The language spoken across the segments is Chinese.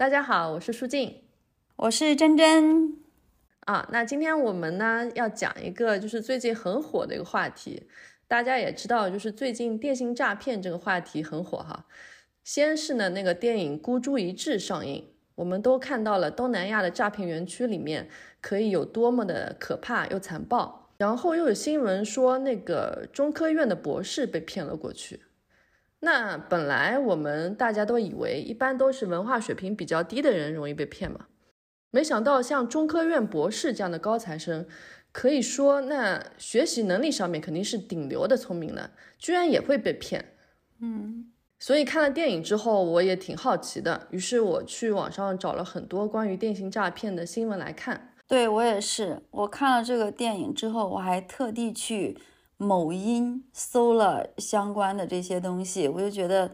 大家好，我是舒静，我是珍珍。啊，那今天我们呢要讲一个就是最近很火的一个话题，大家也知道，就是最近电信诈骗这个话题很火哈。先是呢那个电影《孤注一掷》上映，我们都看到了东南亚的诈骗园区里面可以有多么的可怕又残暴。然后又有新闻说那个中科院的博士被骗了过去。那本来我们大家都以为，一般都是文化水平比较低的人容易被骗嘛，没想到像中科院博士这样的高材生，可以说那学习能力上面肯定是顶流的聪明了，居然也会被骗。嗯，所以看了电影之后，我也挺好奇的，于是我去网上找了很多关于电信诈骗的新闻来看。对我也是，我看了这个电影之后，我还特地去。某音搜了相关的这些东西，我就觉得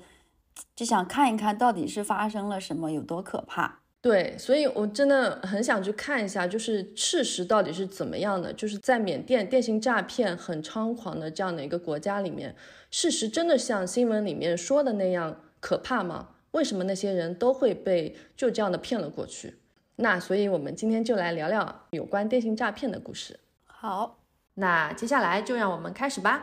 就想看一看到底是发生了什么，有多可怕。对，所以我真的很想去看一下，就是事实到底是怎么样的。就是在缅甸电信诈骗很猖狂的这样的一个国家里面，事实真的像新闻里面说的那样可怕吗？为什么那些人都会被就这样的骗了过去？那所以我们今天就来聊聊有关电信诈骗的故事。好。那接下来就让我们开始吧。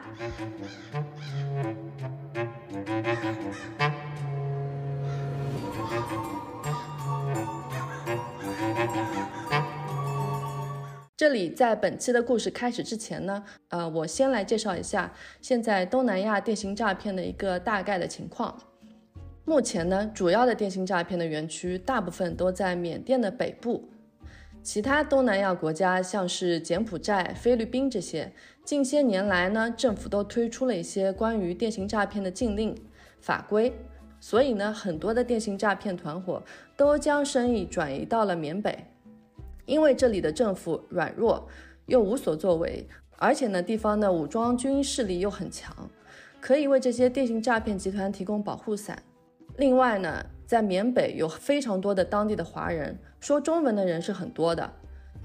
这里在本期的故事开始之前呢，呃，我先来介绍一下现在东南亚电信诈骗的一个大概的情况。目前呢，主要的电信诈骗的园区大部分都在缅甸的北部。其他东南亚国家，像是柬埔寨、菲律宾这些，近些年来呢，政府都推出了一些关于电信诈骗的禁令法规，所以呢，很多的电信诈骗团伙都将生意转移到了缅北，因为这里的政府软弱又无所作为，而且呢，地方的武装军势力又很强，可以为这些电信诈骗集团提供保护伞。另外呢，在缅北有非常多的当地的华人，说中文的人是很多的。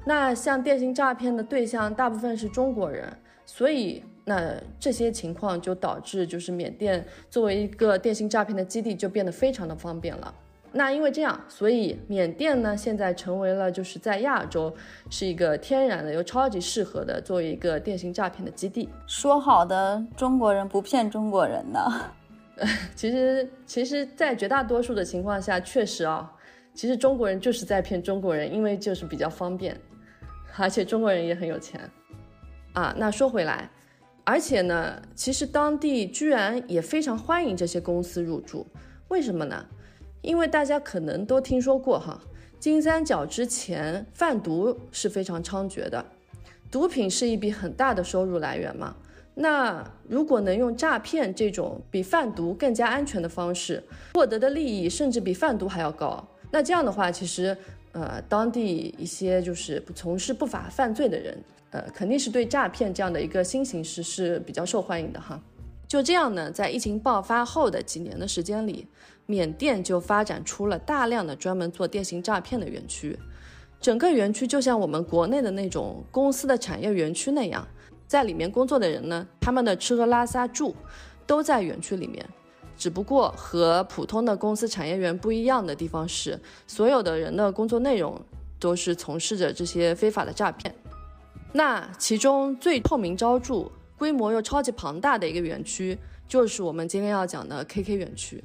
那像电信诈骗的对象大部分是中国人，所以那这些情况就导致就是缅甸作为一个电信诈骗的基地就变得非常的方便了。那因为这样，所以缅甸呢现在成为了就是在亚洲是一个天然的又超级适合的作为一个电信诈骗的基地。说好的中国人不骗中国人呢？其实，其实，在绝大多数的情况下，确实啊，其实中国人就是在骗中国人，因为就是比较方便，而且中国人也很有钱啊。那说回来，而且呢，其实当地居然也非常欢迎这些公司入驻，为什么呢？因为大家可能都听说过哈，金三角之前贩毒是非常猖獗的，毒品是一笔很大的收入来源嘛。那如果能用诈骗这种比贩毒更加安全的方式获得的利益，甚至比贩毒还要高，那这样的话，其实呃，当地一些就是从事不法犯罪的人，呃，肯定是对诈骗这样的一个新形式是比较受欢迎的哈。就这样呢，在疫情爆发后的几年的时间里，缅甸就发展出了大量的专门做电信诈骗的园区，整个园区就像我们国内的那种公司的产业园区那样。在里面工作的人呢，他们的吃喝拉撒住都在园区里面，只不过和普通的公司产业园不一样的地方是，所有的人的工作内容都是从事着这些非法的诈骗。那其中最臭名昭著、规模又超级庞大的一个园区，就是我们今天要讲的 KK 园区。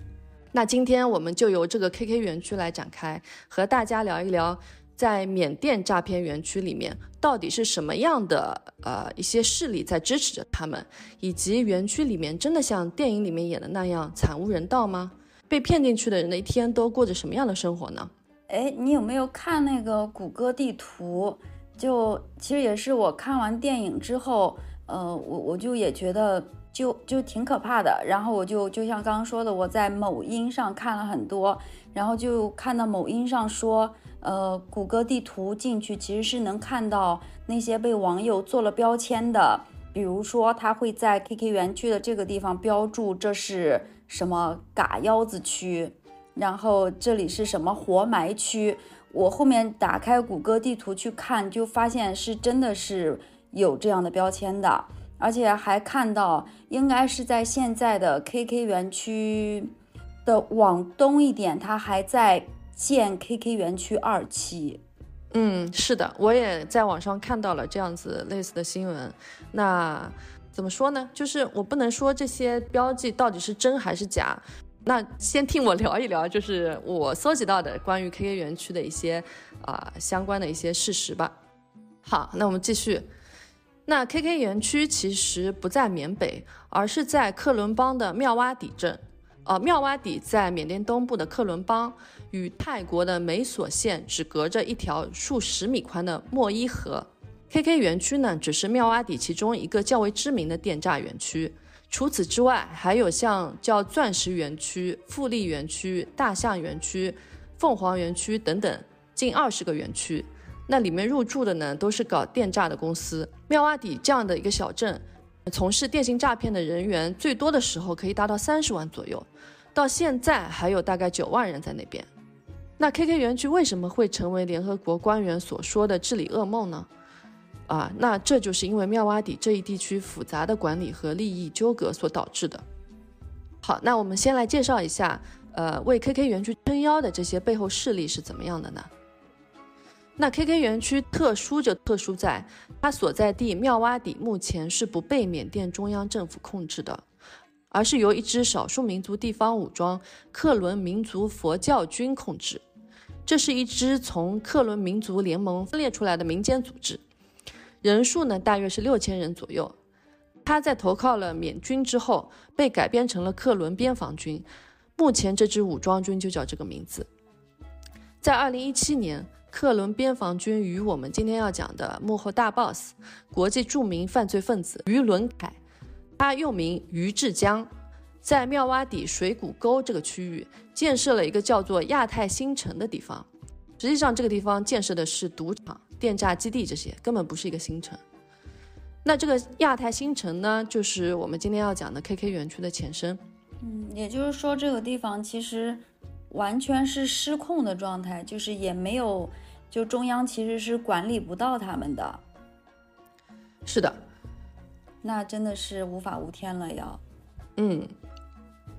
那今天我们就由这个 KK 园区来展开，和大家聊一聊。在缅甸诈骗园区里面，到底是什么样的呃一些势力在支持着他们？以及园区里面真的像电影里面演的那样惨无人道吗？被骗进去的人的一天都过着什么样的生活呢？哎，你有没有看那个谷歌地图？就其实也是我看完电影之后，呃，我我就也觉得就就挺可怕的。然后我就就像刚刚说的，我在某音上看了很多，然后就看到某音上说。呃，谷歌地图进去其实是能看到那些被网友做了标签的，比如说他会在 KK 园区的这个地方标注这是什么嘎腰子区，然后这里是什么活埋区。我后面打开谷歌地图去看，就发现是真的是有这样的标签的，而且还看到应该是在现在的 KK 园区的往东一点，它还在。建 KK 园区二期。嗯，是的，我也在网上看到了这样子类似的新闻。那怎么说呢？就是我不能说这些标记到底是真还是假。那先听我聊一聊，就是我搜集到的关于 KK 园区的一些啊相关的一些事实吧。好，那我们继续。那 KK 园区其实不在缅北，而是在克伦邦的妙洼底镇。呃，妙洼底在缅甸东部的克伦邦，与泰国的美索县只隔着一条数十米宽的莫伊河。KK 园区呢，只是妙洼底其中一个较为知名的电诈园区。除此之外，还有像叫钻石园区、富丽园区、大象园区、凤凰园区等等近二十个园区。那里面入驻的呢，都是搞电诈的公司。妙洼底这样的一个小镇。从事电信诈骗的人员最多的时候可以达到三十万左右，到现在还有大概九万人在那边。那 KK 园区为什么会成为联合国官员所说的治理噩梦呢？啊，那这就是因为妙瓦底这一地区复杂的管理和利益纠葛所导致的。好，那我们先来介绍一下，呃，为 KK 园区撑腰的这些背后势力是怎么样的呢？那 KK 园区特殊就特殊在，它所在地妙瓦底目前是不被缅甸中央政府控制的，而是由一支少数民族地方武装克伦民族佛教军控制。这是一支从克伦民族联盟分裂出来的民间组织，人数呢大约是六千人左右。他在投靠了缅军之后，被改编成了克伦边防军。目前这支武装军就叫这个名字。在二零一七年。克伦边防军与我们今天要讲的幕后大 boss，国际著名犯罪分子于伦凯，他又名于志江，在妙洼底水谷沟这个区域建设了一个叫做亚太新城的地方。实际上，这个地方建设的是赌场、电诈基地这些，根本不是一个新城。那这个亚太新城呢，就是我们今天要讲的 KK 园区的前身。嗯，也就是说，这个地方其实完全是失控的状态，就是也没有。就中央其实是管理不到他们的，是的，那真的是无法无天了要。嗯，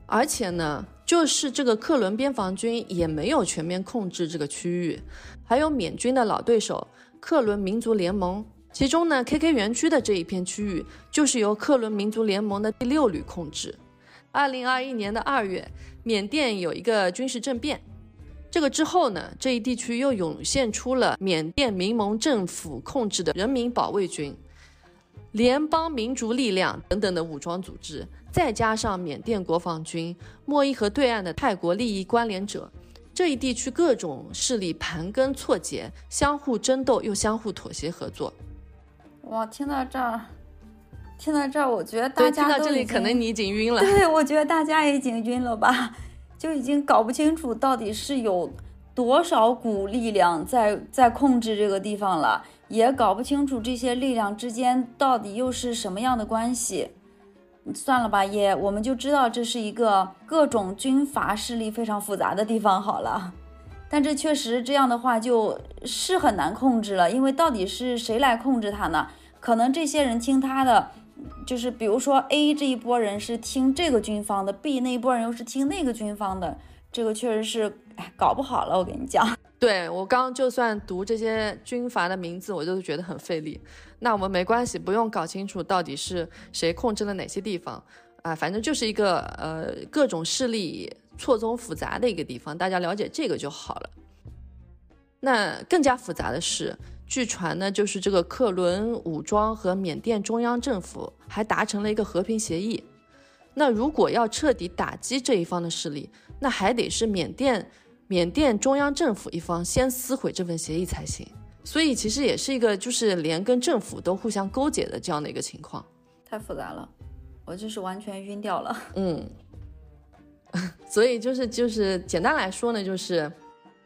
而且呢，就是这个克伦边防军也没有全面控制这个区域，还有缅军的老对手克伦民族联盟，其中呢，KK 园区的这一片区域就是由克伦民族联盟的第六旅控制。二零二一年的二月，缅甸有一个军事政变。这个之后呢，这一地区又涌现出了缅甸民盟政府控制的人民保卫军、联邦民族力量等等的武装组织，再加上缅甸国防军、莫伊河对岸的泰国利益关联者，这一地区各种势力盘根错节，相互争斗又相互妥协合作。哇，听到这儿，听到这儿，我觉得大家听到这里可能你已经晕了。对，我觉得大家已经晕了吧。就已经搞不清楚到底是有多少股力量在在控制这个地方了，也搞不清楚这些力量之间到底又是什么样的关系。算了吧，也我们就知道这是一个各种军阀势力非常复杂的地方好了。但这确实这样的话就是很难控制了，因为到底是谁来控制他呢？可能这些人听他的。就是比如说，A 这一波人是听这个军方的，B 那一波人又是听那个军方的，这个确实是，哎，搞不好了。我跟你讲，对我刚就算读这些军阀的名字，我都觉得很费力。那我们没关系，不用搞清楚到底是谁控制了哪些地方啊，反正就是一个呃各种势力错综复杂的一个地方，大家了解这个就好了。那更加复杂的是。据传呢，就是这个克伦武装和缅甸中央政府还达成了一个和平协议。那如果要彻底打击这一方的势力，那还得是缅甸缅甸中央政府一方先撕毁这份协议才行。所以其实也是一个就是连跟政府都互相勾结的这样的一个情况。太复杂了，我就是完全晕掉了。嗯，所以就是就是简单来说呢，就是，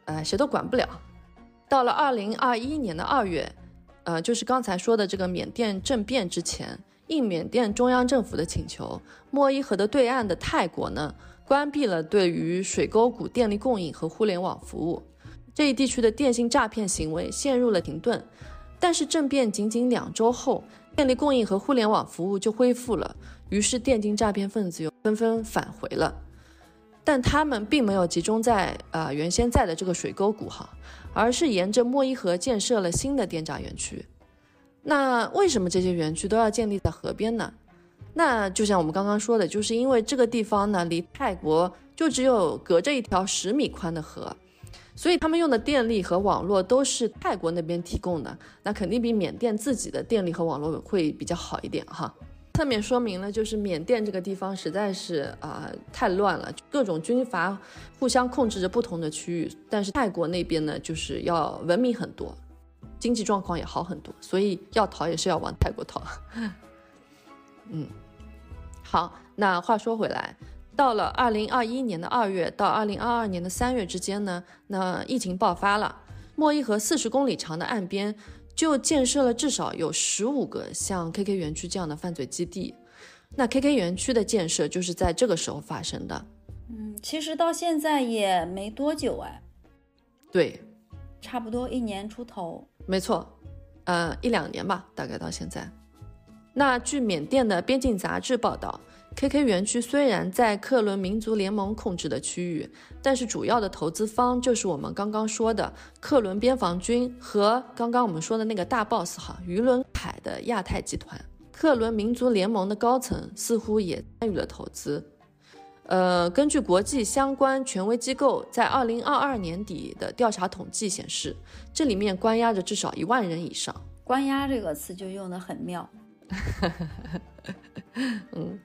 呃，谁都管不了。到了二零二一年的二月，呃，就是刚才说的这个缅甸政变之前，应缅甸中央政府的请求，莫伊河的对岸的泰国呢，关闭了对于水沟谷电力供应和互联网服务，这一地区的电信诈骗行为陷入了停顿。但是政变仅仅两周后，电力供应和互联网服务就恢复了，于是电竞诈骗分子又纷纷返回了。但他们并没有集中在呃原先在的这个水沟谷哈，而是沿着莫伊河建设了新的电诈园区。那为什么这些园区都要建立在河边呢？那就像我们刚刚说的，就是因为这个地方呢离泰国就只有隔着一条十米宽的河，所以他们用的电力和网络都是泰国那边提供的，那肯定比缅甸自己的电力和网络会比较好一点哈。侧面说明了，就是缅甸这个地方实在是啊太乱了，各种军阀互相控制着不同的区域。但是泰国那边呢，就是要文明很多，经济状况也好很多，所以要逃也是要往泰国逃。嗯，好，那话说回来，到了二零二一年的二月到二零二二年的三月之间呢，那疫情爆发了，莫伊河四十公里长的岸边。就建设了至少有十五个像 KK 园区这样的犯罪基地，那 KK 园区的建设就是在这个时候发生的。嗯，其实到现在也没多久哎。对，差不多一年出头。没错，呃，一两年吧，大概到现在。那据缅甸的边境杂志报道。KK 园区虽然在克伦民族联盟控制的区域，但是主要的投资方就是我们刚刚说的克伦边防军和刚刚我们说的那个大 boss 哈于伦凯的亚太集团。克伦民族联盟的高层似乎也参与了投资。呃，根据国际相关权威机构在2022年底的调查统计显示，这里面关押着至少一万人以上。关押这个词就用得很妙。嗯。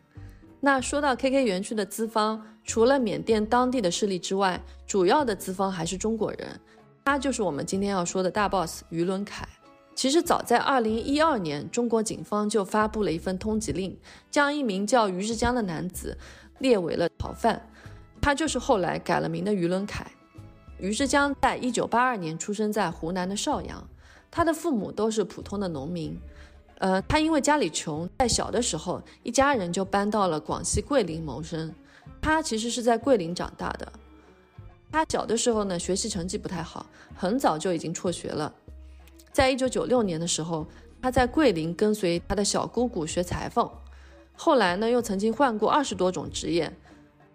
那说到 KK 园区的资方，除了缅甸当地的势力之外，主要的资方还是中国人，他就是我们今天要说的大 boss 于伦凯。其实早在2012年，中国警方就发布了一份通缉令，将一名叫于志江的男子列为了逃犯，他就是后来改了名的于伦凯。于志江在1982年出生在湖南的邵阳，他的父母都是普通的农民。呃，他因为家里穷，在小的时候，一家人就搬到了广西桂林谋生。他其实是在桂林长大的。他小的时候呢，学习成绩不太好，很早就已经辍学了。在一九九六年的时候，他在桂林跟随他的小姑姑学裁缝。后来呢，又曾经换过二十多种职业。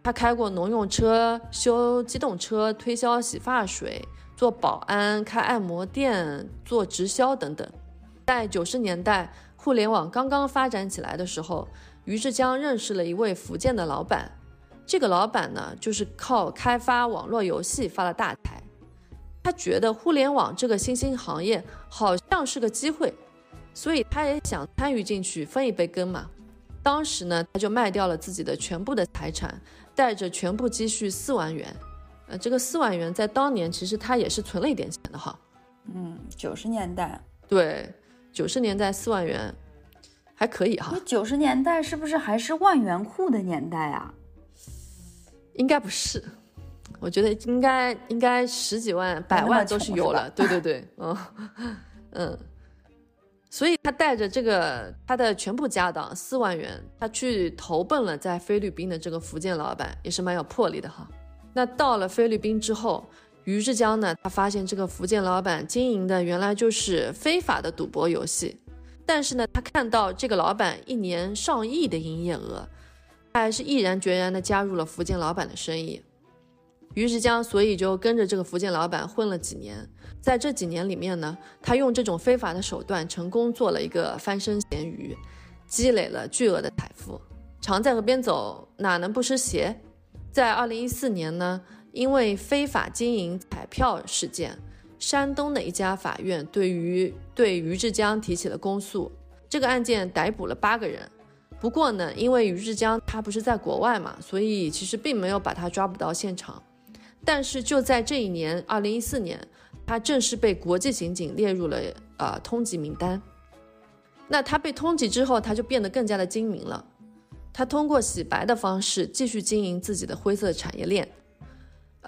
他开过农用车、修机动车、推销洗发水、做保安、开按摩店、做直销等等。在九十年代，互联网刚刚发展起来的时候，于志江认识了一位福建的老板。这个老板呢，就是靠开发网络游戏发了大财。他觉得互联网这个新兴行业好像是个机会，所以他也想参与进去分一杯羹嘛。当时呢，他就卖掉了自己的全部的财产，带着全部积蓄四万元。呃，这个四万元在当年其实他也是存了一点钱的哈。嗯，九十年代。对。九十年代四万元，还可以哈。九十年代是不是还是万元户的年代啊？应该不是，我觉得应该应该十几万、百万都是有了。对对对，嗯嗯。所以他带着这个他的全部家当四万元，他去投奔了在菲律宾的这个福建老板，也是蛮有魄力的哈。那到了菲律宾之后。于志江呢，他发现这个福建老板经营的原来就是非法的赌博游戏，但是呢，他看到这个老板一年上亿的营业额，他还是毅然决然的加入了福建老板的生意。于志江所以就跟着这个福建老板混了几年，在这几年里面呢，他用这种非法的手段成功做了一个翻身咸鱼，积累了巨额的财富。常在河边走，哪能不湿鞋？在二零一四年呢。因为非法经营彩票事件，山东的一家法院对于对于志江提起了公诉。这个案件逮捕了八个人，不过呢，因为于志江他不是在国外嘛，所以其实并没有把他抓捕到现场。但是就在这一年，二零一四年，他正式被国际刑警列入了呃通缉名单。那他被通缉之后，他就变得更加的精明了。他通过洗白的方式继续经营自己的灰色产业链。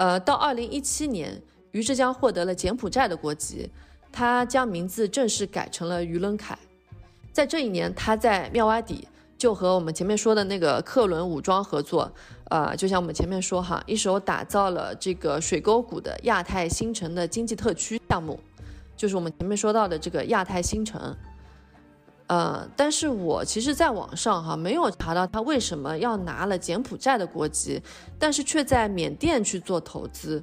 呃，到二零一七年，于志江获得了柬埔寨的国籍，他将名字正式改成了于伦凯。在这一年，他在妙瓦底就和我们前面说的那个克伦武装合作，呃，就像我们前面说哈，一手打造了这个水沟谷的亚太新城的经济特区项目，就是我们前面说到的这个亚太新城。呃，但是我其实在网上哈没有查到他为什么要拿了柬埔寨的国籍，但是却在缅甸去做投资。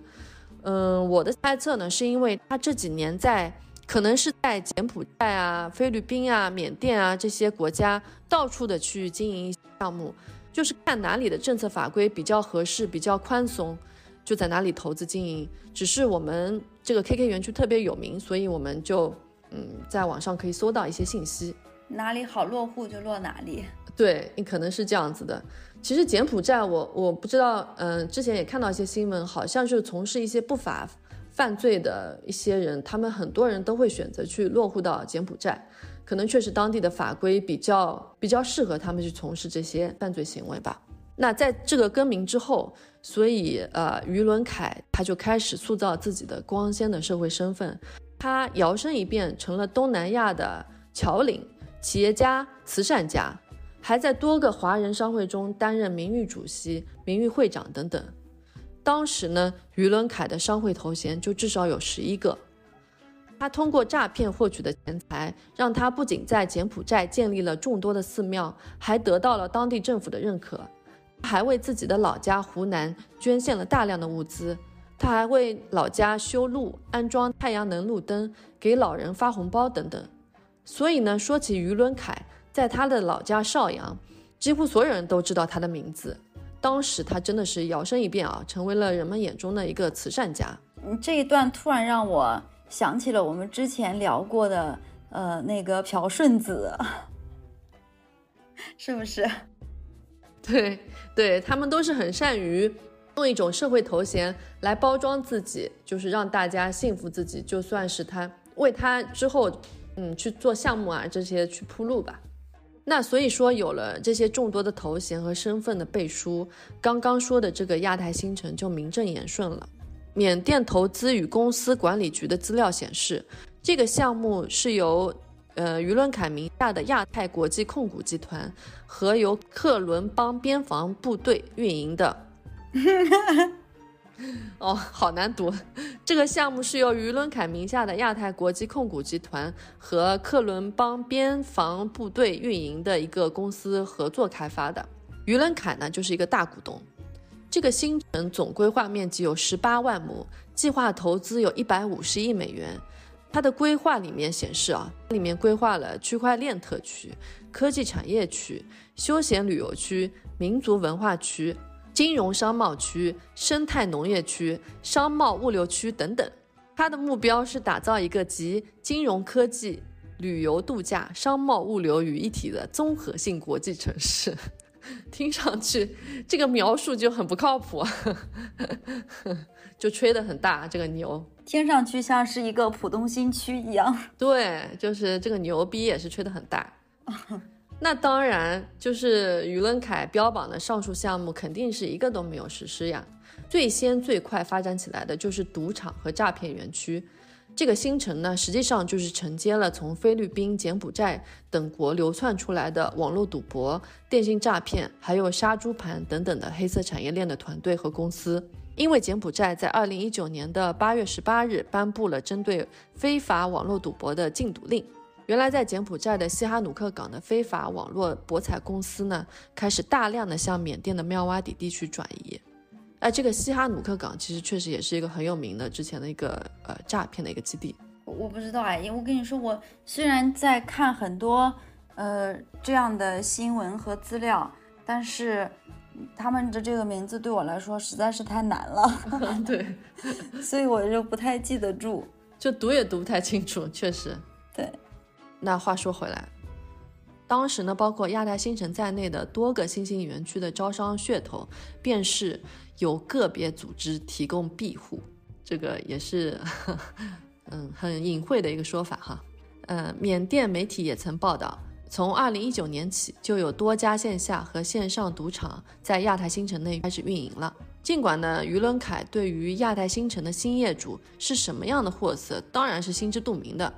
嗯，我的猜测呢，是因为他这几年在可能是在柬埔寨啊、菲律宾啊、缅甸啊这些国家到处的去经营项目，就是看哪里的政策法规比较合适、比较宽松，就在哪里投资经营。只是我们这个 KK 园区特别有名，所以我们就嗯在网上可以搜到一些信息。哪里好落户就落哪里，对你可能是这样子的。其实柬埔寨，我我不知道，嗯，之前也看到一些新闻，好像是从事一些不法犯罪的一些人，他们很多人都会选择去落户到柬埔寨，可能确实当地的法规比较比较适合他们去从事这些犯罪行为吧。那在这个更名之后，所以呃，于伦凯他就开始塑造自己的光鲜的社会身份，他摇身一变成了东南亚的侨领。企业家、慈善家，还在多个华人商会中担任名誉主席、名誉会长等等。当时呢，于伦凯的商会头衔就至少有十一个。他通过诈骗获取的钱财，让他不仅在柬埔寨建立了众多的寺庙，还得到了当地政府的认可。还为自己的老家湖南捐献了大量的物资。他还为老家修路、安装太阳能路灯，给老人发红包等等。所以呢，说起于伦凯，在他的老家邵阳，几乎所有人都知道他的名字。当时他真的是摇身一变啊，成为了人们眼中的一个慈善家。嗯，这一段突然让我想起了我们之前聊过的，呃，那个朴顺子，是不是？对，对他们都是很善于用一种社会头衔来包装自己，就是让大家信服自己，就算是他为他之后。嗯，去做项目啊，这些去铺路吧。那所以说，有了这些众多的头衔和身份的背书，刚刚说的这个亚太新城就名正言顺了。缅甸投资与公司管理局的资料显示，这个项目是由呃于伦凯名下的亚太国际控股集团和由克伦邦边防部队运营的。哦，好难读。这个项目是由于伦凯名下的亚太国际控股集团和克伦邦边防部队运营的一个公司合作开发的。于伦凯呢，就是一个大股东。这个新城总规划面积有十八万亩，计划投资有一百五十亿美元。它的规划里面显示啊，里面规划了区块链特区、科技产业区、休闲旅游区、民族文化区。金融商贸区、生态农业区、商贸物流区等等，它的目标是打造一个集金融科技、旅游度假、商贸物流于一体的综合性国际城市。听上去这个描述就很不靠谱，就吹得很大，这个牛听上去像是一个浦东新区一样。对，就是这个牛逼也是吹得很大。那当然，就是于伦凯标榜的上述项目，肯定是一个都没有实施呀。最先最快发展起来的就是赌场和诈骗园区。这个新城呢，实际上就是承接了从菲律宾、柬埔寨等国流窜出来的网络赌博、电信诈骗，还有杀猪盘等等的黑色产业链的团队和公司。因为柬埔寨在二零一九年的八月十八日颁布了针对非法网络赌博的禁赌令。原来在柬埔寨的西哈努克港的非法网络博彩公司呢，开始大量的向缅甸的妙瓦底地区转移。哎，这个西哈努克港其实确实也是一个很有名的之前的一个呃诈骗的一个基地。我不知道哎，因为我跟你说，我虽然在看很多呃这样的新闻和资料，但是他们的这个名字对我来说实在是太难了。对，所以我就不太记得住，就读也读不太清楚，确实。对。那话说回来，当时呢，包括亚太新城在内的多个新兴园区的招商噱头，便是有个别组织提供庇护，这个也是嗯很隐晦的一个说法哈。呃，缅甸媒体也曾报道，从二零一九年起，就有多家线下和线上赌场在亚太新城内开始运营了。尽管呢，于伦凯对于亚太新城的新业主是什么样的货色，当然是心知肚明的。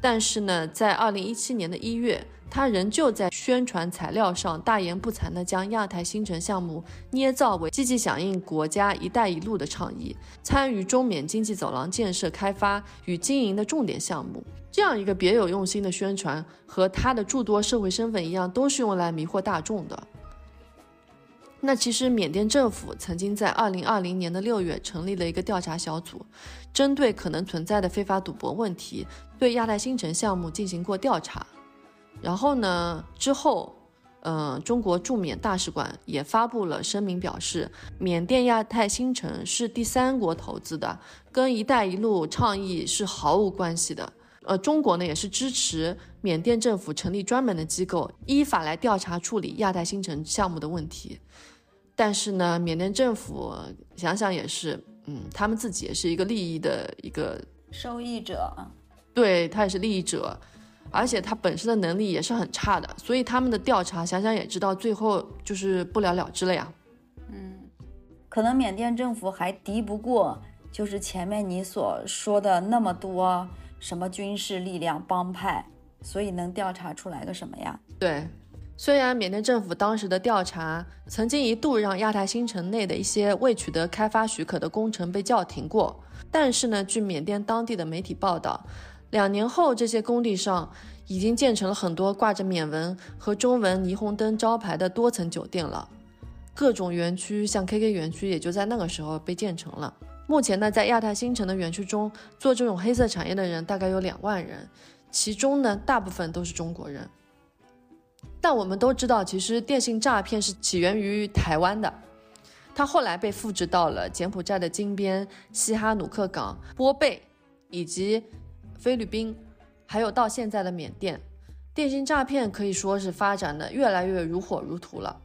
但是呢，在二零一七年的一月，他仍旧在宣传材料上大言不惭地将亚太新城项目捏造为积极响应国家“一带一路”的倡议，参与中缅经济走廊建设开发与经营的重点项目。这样一个别有用心的宣传，和他的诸多社会身份一样，都是用来迷惑大众的。那其实缅甸政府曾经在二零二零年的六月成立了一个调查小组，针对可能存在的非法赌博问题，对亚太新城项目进行过调查。然后呢，之后，嗯，中国驻缅大使馆也发布了声明，表示缅甸亚太新城是第三国投资的，跟“一带一路”倡议是毫无关系的。呃，中国呢也是支持缅甸政府成立专门的机构，依法来调查处理亚太新城项目的问题。但是呢，缅甸政府想想也是，嗯，他们自己也是一个利益的一个受益者，对他也是利益者，而且他本身的能力也是很差的，所以他们的调查想想也知道，最后就是不了了之了呀。嗯，可能缅甸政府还敌不过，就是前面你所说的那么多。什么军事力量帮派，所以能调查出来个什么呀？对，虽然缅甸政府当时的调查曾经一度让亚太新城内的一些未取得开发许可的工程被叫停过，但是呢，据缅甸当地的媒体报道，两年后这些工地上已经建成了很多挂着缅文和中文霓虹灯招牌的多层酒店了，各种园区像 KK 园区也就在那个时候被建成了。目前呢，在亚太新城的园区中做这种黑色产业的人大概有两万人，其中呢，大部分都是中国人。但我们都知道，其实电信诈骗是起源于台湾的，它后来被复制到了柬埔寨的金边、西哈努克港、波贝以及菲律宾，还有到现在的缅甸。电信诈骗可以说是发展的越来越如火如荼了。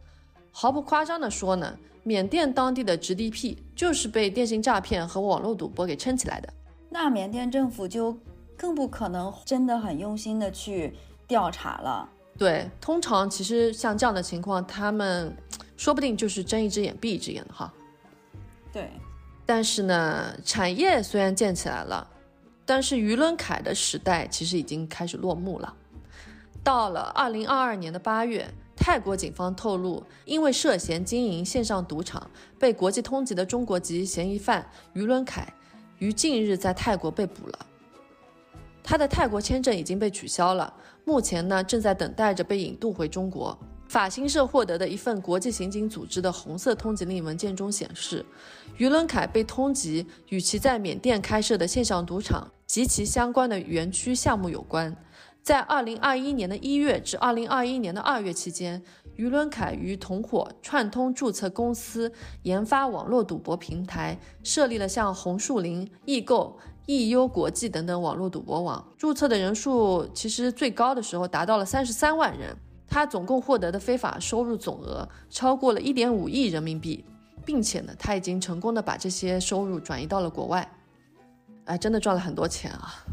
毫不夸张地说呢。缅甸当地的 GDP 就是被电信诈骗和网络赌博给撑起来的，那缅甸政府就更不可能真的很用心的去调查了。对，通常其实像这样的情况，他们说不定就是睁一只眼闭一只眼的哈。对，但是呢，产业虽然建起来了，但是于伦凯的时代其实已经开始落幕了。到了二零二二年的八月。泰国警方透露，因为涉嫌经营线上赌场，被国际通缉的中国籍嫌疑犯于伦凯于近日在泰国被捕了。他的泰国签证已经被取消了，目前呢正在等待着被引渡回中国。法新社获得的一份国际刑警组织的红色通缉令文件中显示，于伦凯被通缉与其在缅甸开设的线上赌场及其相关的园区项目有关。在二零二一年的一月至二零二一年的二月期间，于伦凯与同伙串通注册公司，研发网络赌博平台，设立了像红树林、易购、易优国际等等网络赌博网。注册的人数其实最高的时候达到了三十三万人。他总共获得的非法收入总额超过了一点五亿人民币，并且呢，他已经成功的把这些收入转移到了国外。哎，真的赚了很多钱啊！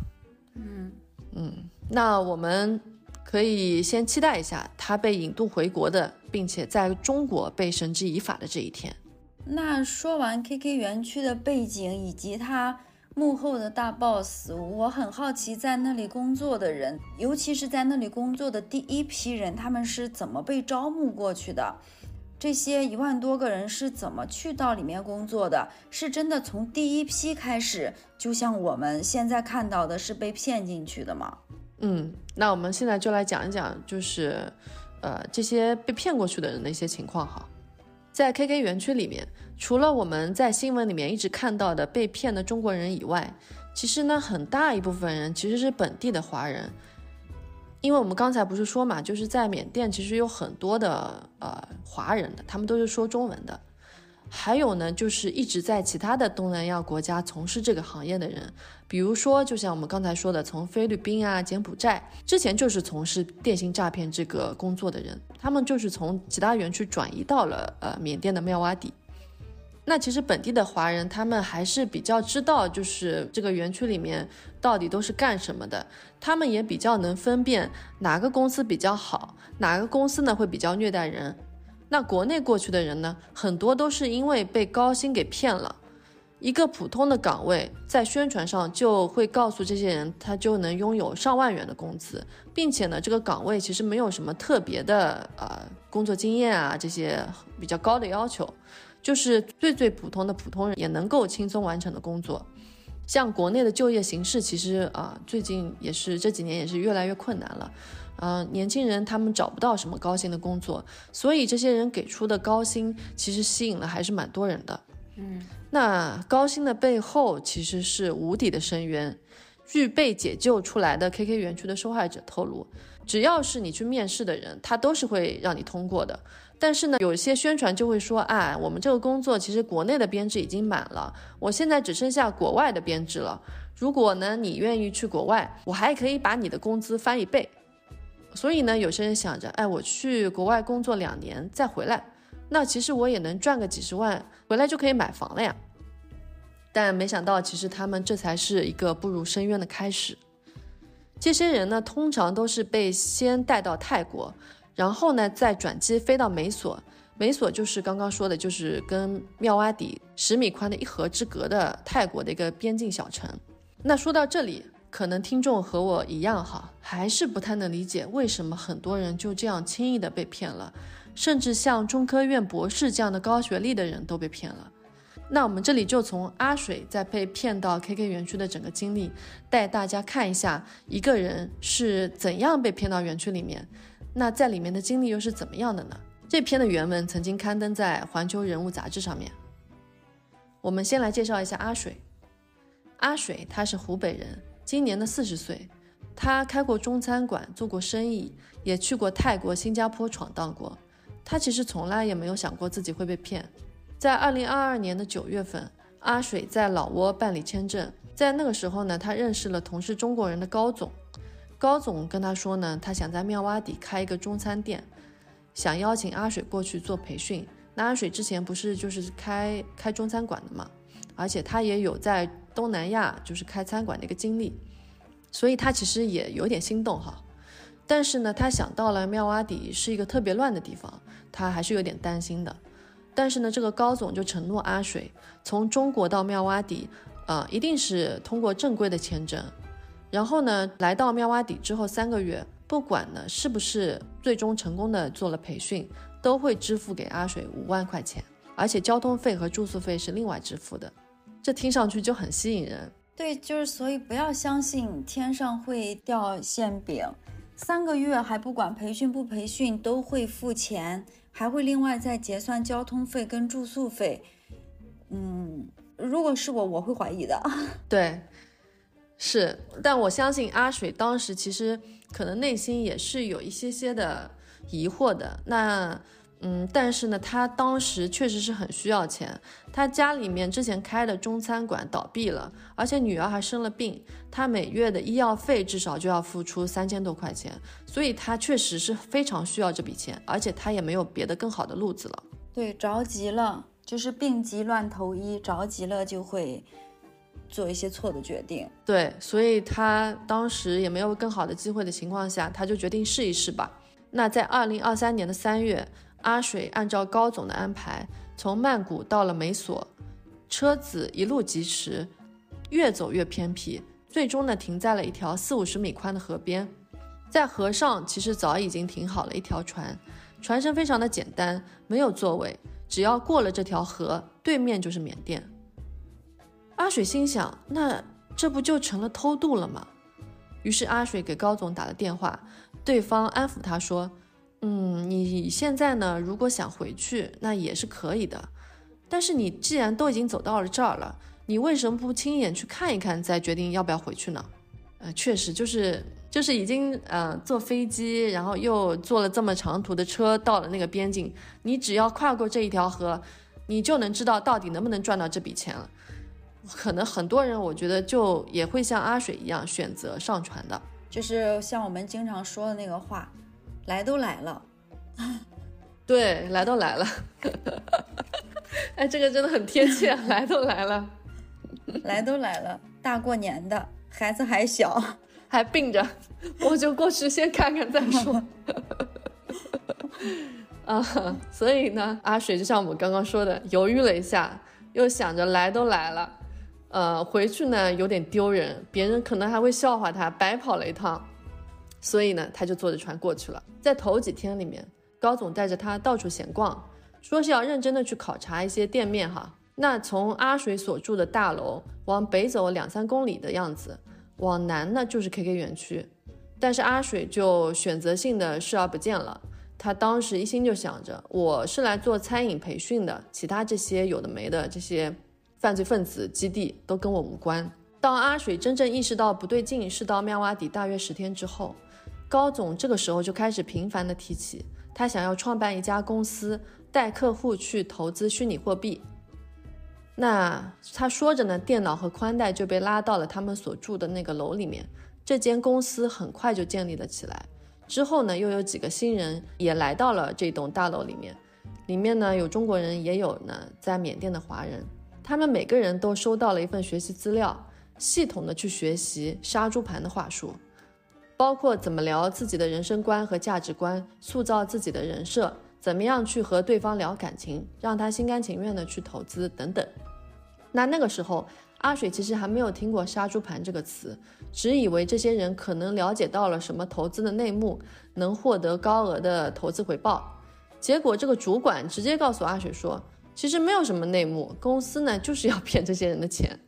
嗯嗯。那我们可以先期待一下他被引渡回国的，并且在中国被绳之以法的这一天。那说完 KK 园区的背景以及他幕后的大 boss，我很好奇，在那里工作的人，尤其是在那里工作的第一批人，他们是怎么被招募过去的？这些一万多个人是怎么去到里面工作的？是真的从第一批开始，就像我们现在看到的，是被骗进去的吗？嗯，那我们现在就来讲一讲，就是，呃，这些被骗过去的人的一些情况哈。在 KK 园区里面，除了我们在新闻里面一直看到的被骗的中国人以外，其实呢，很大一部分人其实是本地的华人。因为我们刚才不是说嘛，就是在缅甸其实有很多的呃华人的，他们都是说中文的。还有呢，就是一直在其他的东南亚国家从事这个行业的人，比如说，就像我们刚才说的，从菲律宾啊、柬埔寨之前就是从事电信诈骗这个工作的人，他们就是从其他园区转移到了呃缅甸的妙瓦底。那其实本地的华人他们还是比较知道，就是这个园区里面到底都是干什么的，他们也比较能分辨哪个公司比较好，哪个公司呢会比较虐待人。那国内过去的人呢，很多都是因为被高薪给骗了，一个普通的岗位，在宣传上就会告诉这些人，他就能拥有上万元的工资，并且呢，这个岗位其实没有什么特别的呃工作经验啊，这些比较高的要求，就是最最普通的普通人也能够轻松完成的工作。像国内的就业形势，其实啊，最近也是这几年也是越来越困难了，啊，年轻人他们找不到什么高薪的工作，所以这些人给出的高薪，其实吸引了还是蛮多人的。嗯。那高薪的背后其实是无底的深渊。据被解救出来的 KK 园区的受害者透露，只要是你去面试的人，他都是会让你通过的。但是呢，有些宣传就会说，哎，我们这个工作其实国内的编制已经满了，我现在只剩下国外的编制了。如果呢你愿意去国外，我还可以把你的工资翻一倍。所以呢，有些人想着，哎，我去国外工作两年再回来。那其实我也能赚个几十万，回来就可以买房了呀。但没想到，其实他们这才是一个步入深渊的开始。这些人呢，通常都是被先带到泰国，然后呢再转机飞到美索。美索就是刚刚说的，就是跟妙瓦底十米宽的一河之隔的泰国的一个边境小城。那说到这里，可能听众和我一样哈，还是不太能理解为什么很多人就这样轻易的被骗了。甚至像中科院博士这样的高学历的人都被骗了。那我们这里就从阿水在被骗到 KK 园区的整个经历，带大家看一下一个人是怎样被骗到园区里面。那在里面的经历又是怎么样的呢？这篇的原文曾经刊登在《环球人物》杂志上面。我们先来介绍一下阿水。阿水他是湖北人，今年的四十岁，他开过中餐馆，做过生意，也去过泰国、新加坡闯荡过。他其实从来也没有想过自己会被骗。在二零二二年的九月份，阿水在老挝办理签证，在那个时候呢，他认识了同是中国人的高总。高总跟他说呢，他想在妙洼底开一个中餐店，想邀请阿水过去做培训。那阿水之前不是就是开开中餐馆的嘛，而且他也有在东南亚就是开餐馆的一个经历，所以他其实也有点心动哈。但是呢，他想到了妙瓦底是一个特别乱的地方，他还是有点担心的。但是呢，这个高总就承诺阿水，从中国到妙瓦底，呃，一定是通过正规的签证。然后呢，来到妙瓦底之后三个月，不管呢是不是最终成功的做了培训，都会支付给阿水五万块钱，而且交通费和住宿费是另外支付的。这听上去就很吸引人。对，就是所以不要相信天上会掉馅饼。三个月还不管培训不培训都会付钱，还会另外再结算交通费跟住宿费。嗯，如果是我，我会怀疑的。对，是，但我相信阿水当时其实可能内心也是有一些些的疑惑的。那。嗯，但是呢，他当时确实是很需要钱。他家里面之前开的中餐馆倒闭了，而且女儿还生了病，他每月的医药费至少就要付出三千多块钱，所以他确实是非常需要这笔钱，而且他也没有别的更好的路子了。对，着急了，就是病急乱投医，着急了就会做一些错的决定。对，所以他当时也没有更好的机会的情况下，他就决定试一试吧。那在二零二三年的三月。阿水按照高总的安排，从曼谷到了美索，车子一路疾驰，越走越偏僻，最终呢停在了一条四五十米宽的河边。在河上其实早已经停好了一条船，船身非常的简单，没有座位，只要过了这条河，对面就是缅甸。阿水心想，那这不就成了偷渡了吗？于是阿水给高总打了电话，对方安抚他说。嗯，你现在呢？如果想回去，那也是可以的。但是你既然都已经走到了这儿了，你为什么不亲眼去看一看，再决定要不要回去呢？呃，确实就是就是已经呃坐飞机，然后又坐了这么长途的车到了那个边境，你只要跨过这一条河，你就能知道到底能不能赚到这笔钱了。可能很多人我觉得就也会像阿水一样选择上船的，就是像我们经常说的那个话。来都来了，对，来都来了，哎，这个真的很贴切，来都来了，来都来了，大过年的，孩子还小，还病着，我就过去先看看再说。啊，所以呢，阿水就像我们刚刚说的，犹豫了一下，又想着来都来了，呃，回去呢有点丢人，别人可能还会笑话他，白跑了一趟。所以呢，他就坐着船过去了。在头几天里面，高总带着他到处闲逛，说是要认真的去考察一些店面哈。那从阿水所住的大楼往北走两三公里的样子，往南呢就是 KK 园区。但是阿水就选择性的视而不见了。他当时一心就想着，我是来做餐饮培训的，其他这些有的没的这些犯罪分子基地都跟我无关。当阿水真正意识到不对劲，是到妙洼底大约十天之后。高总这个时候就开始频繁的提起，他想要创办一家公司，带客户去投资虚拟货币。那他说着呢，电脑和宽带就被拉到了他们所住的那个楼里面。这间公司很快就建立了起来。之后呢，又有几个新人也来到了这栋大楼里面，里面呢有中国人，也有呢在缅甸的华人。他们每个人都收到了一份学习资料，系统的去学习杀猪盘的话术。包括怎么聊自己的人生观和价值观，塑造自己的人设，怎么样去和对方聊感情，让他心甘情愿的去投资等等。那那个时候，阿水其实还没有听过“杀猪盘”这个词，只以为这些人可能了解到了什么投资的内幕，能获得高额的投资回报。结果这个主管直接告诉阿水说，其实没有什么内幕，公司呢就是要 骗这些人的钱。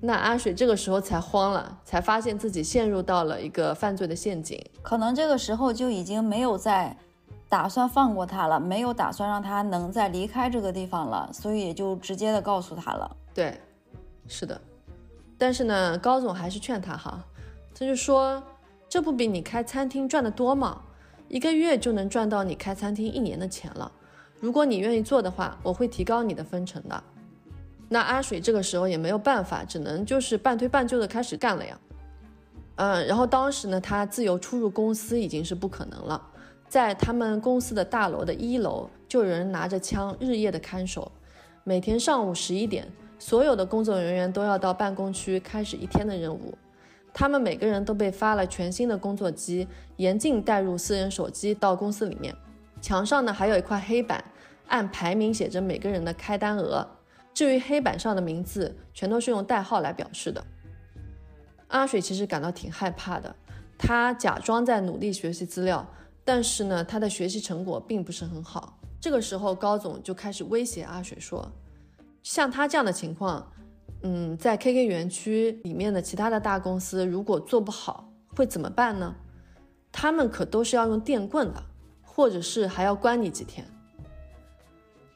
那阿水这个时候才慌了，才发现自己陷入到了一个犯罪的陷阱。可能这个时候就已经没有再打算放过他了，没有打算让他能再离开这个地方了，所以也就直接的告诉他了。对，是的。但是呢，高总还是劝他哈，他就说：“这不比你开餐厅赚的多吗？一个月就能赚到你开餐厅一年的钱了。如果你愿意做的话，我会提高你的分成的。”那阿水这个时候也没有办法，只能就是半推半就的开始干了呀。嗯，然后当时呢，他自由出入公司已经是不可能了，在他们公司的大楼的一楼，就有人拿着枪日夜的看守。每天上午十一点，所有的工作人员都要到办公区开始一天的任务。他们每个人都被发了全新的工作机，严禁带入私人手机到公司里面。墙上呢还有一块黑板，按排名写着每个人的开单额。至于黑板上的名字，全都是用代号来表示的。阿水其实感到挺害怕的，他假装在努力学习资料，但是呢，他的学习成果并不是很好。这个时候，高总就开始威胁阿水说：“像他这样的情况，嗯，在 KK 园区里面的其他的大公司，如果做不好，会怎么办呢？他们可都是要用电棍的，或者是还要关你几天。”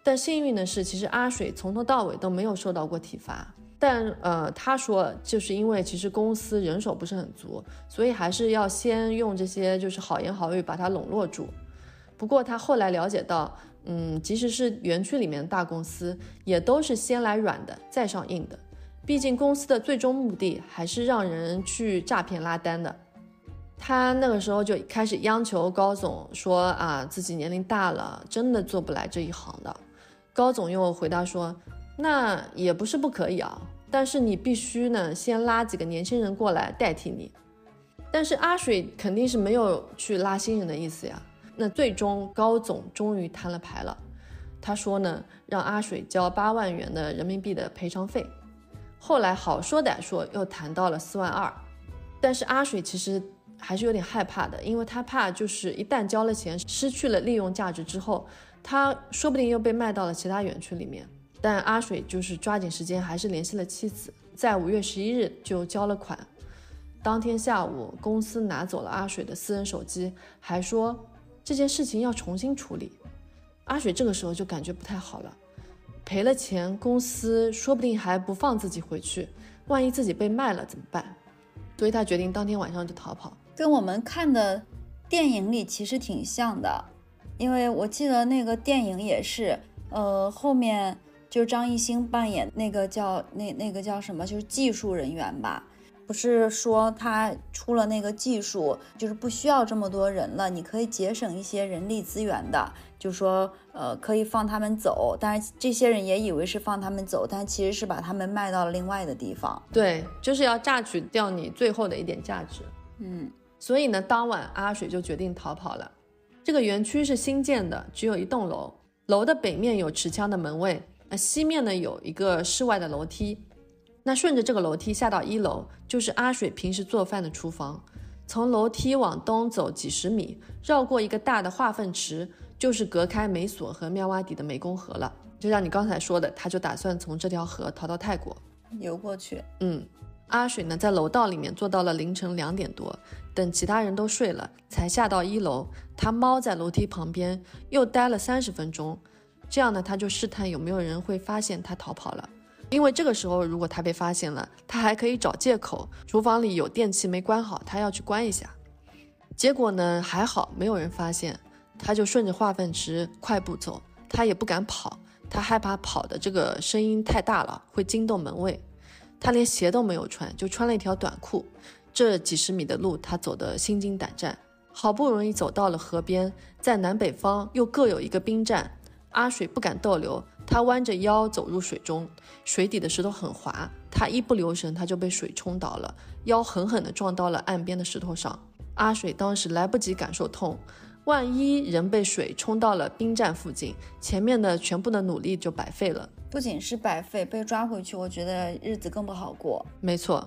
但幸运的是，其实阿水从头到尾都没有受到过体罚。但呃，他说就是因为其实公司人手不是很足，所以还是要先用这些就是好言好语把他笼络住。不过他后来了解到，嗯，即使是园区里面的大公司，也都是先来软的再上硬的。毕竟公司的最终目的还是让人去诈骗拉单的。他那个时候就开始央求高总说啊，自己年龄大了，真的做不来这一行的。高总又回答说：“那也不是不可以啊，但是你必须呢，先拉几个年轻人过来代替你。但是阿水肯定是没有去拉新人的意思呀。那最终高总终于摊了牌了，他说呢，让阿水交八万元的人民币的赔偿费。后来好说歹说又谈到了四万二，但是阿水其实还是有点害怕的，因为他怕就是一旦交了钱，失去了利用价值之后。”他说不定又被卖到了其他园区里面，但阿水就是抓紧时间，还是联系了妻子，在五月十一日就交了款。当天下午，公司拿走了阿水的私人手机，还说这件事情要重新处理。阿水这个时候就感觉不太好了，赔了钱，公司说不定还不放自己回去，万一自己被卖了怎么办？所以他决定当天晚上就逃跑，跟我们看的电影里其实挺像的。因为我记得那个电影也是，呃，后面就是张艺兴扮演那个叫那那个叫什么，就是技术人员吧，不是说他出了那个技术，就是不需要这么多人了，你可以节省一些人力资源的，就说呃可以放他们走，但是这些人也以为是放他们走，但其实是把他们卖到了另外的地方，对，就是要榨取掉你最后的一点价值，嗯，所以呢，当晚阿水就决定逃跑了。这个园区是新建的，只有一栋楼，楼的北面有持枪的门卫，那西面呢有一个室外的楼梯，那顺着这个楼梯下到一楼，就是阿水平时做饭的厨房。从楼梯往东走几十米，绕过一个大的化粪池，就是隔开美索和妙瓦底的湄公河了。就像你刚才说的，他就打算从这条河逃到泰国，游过去。嗯，阿水呢在楼道里面坐到了凌晨两点多，等其他人都睡了，才下到一楼。他猫在楼梯旁边又待了三十分钟，这样呢他就试探有没有人会发现他逃跑了。因为这个时候，如果他被发现了，他还可以找借口，厨房里有电器没关好，他要去关一下。结果呢，还好没有人发现，他就顺着化粪池快步走，他也不敢跑，他害怕跑的这个声音太大了，会惊动门卫。他连鞋都没有穿，就穿了一条短裤。这几十米的路，他走得心惊胆战。好不容易走到了河边，在南北方又各有一个兵站。阿水不敢逗留，他弯着腰走入水中，水底的石头很滑，他一不留神，他就被水冲倒了，腰狠狠地撞到了岸边的石头上。阿水当时来不及感受痛，万一人被水冲到了兵站附近，前面的全部的努力就白费了。不仅是白费，被抓回去，我觉得日子更不好过。没错，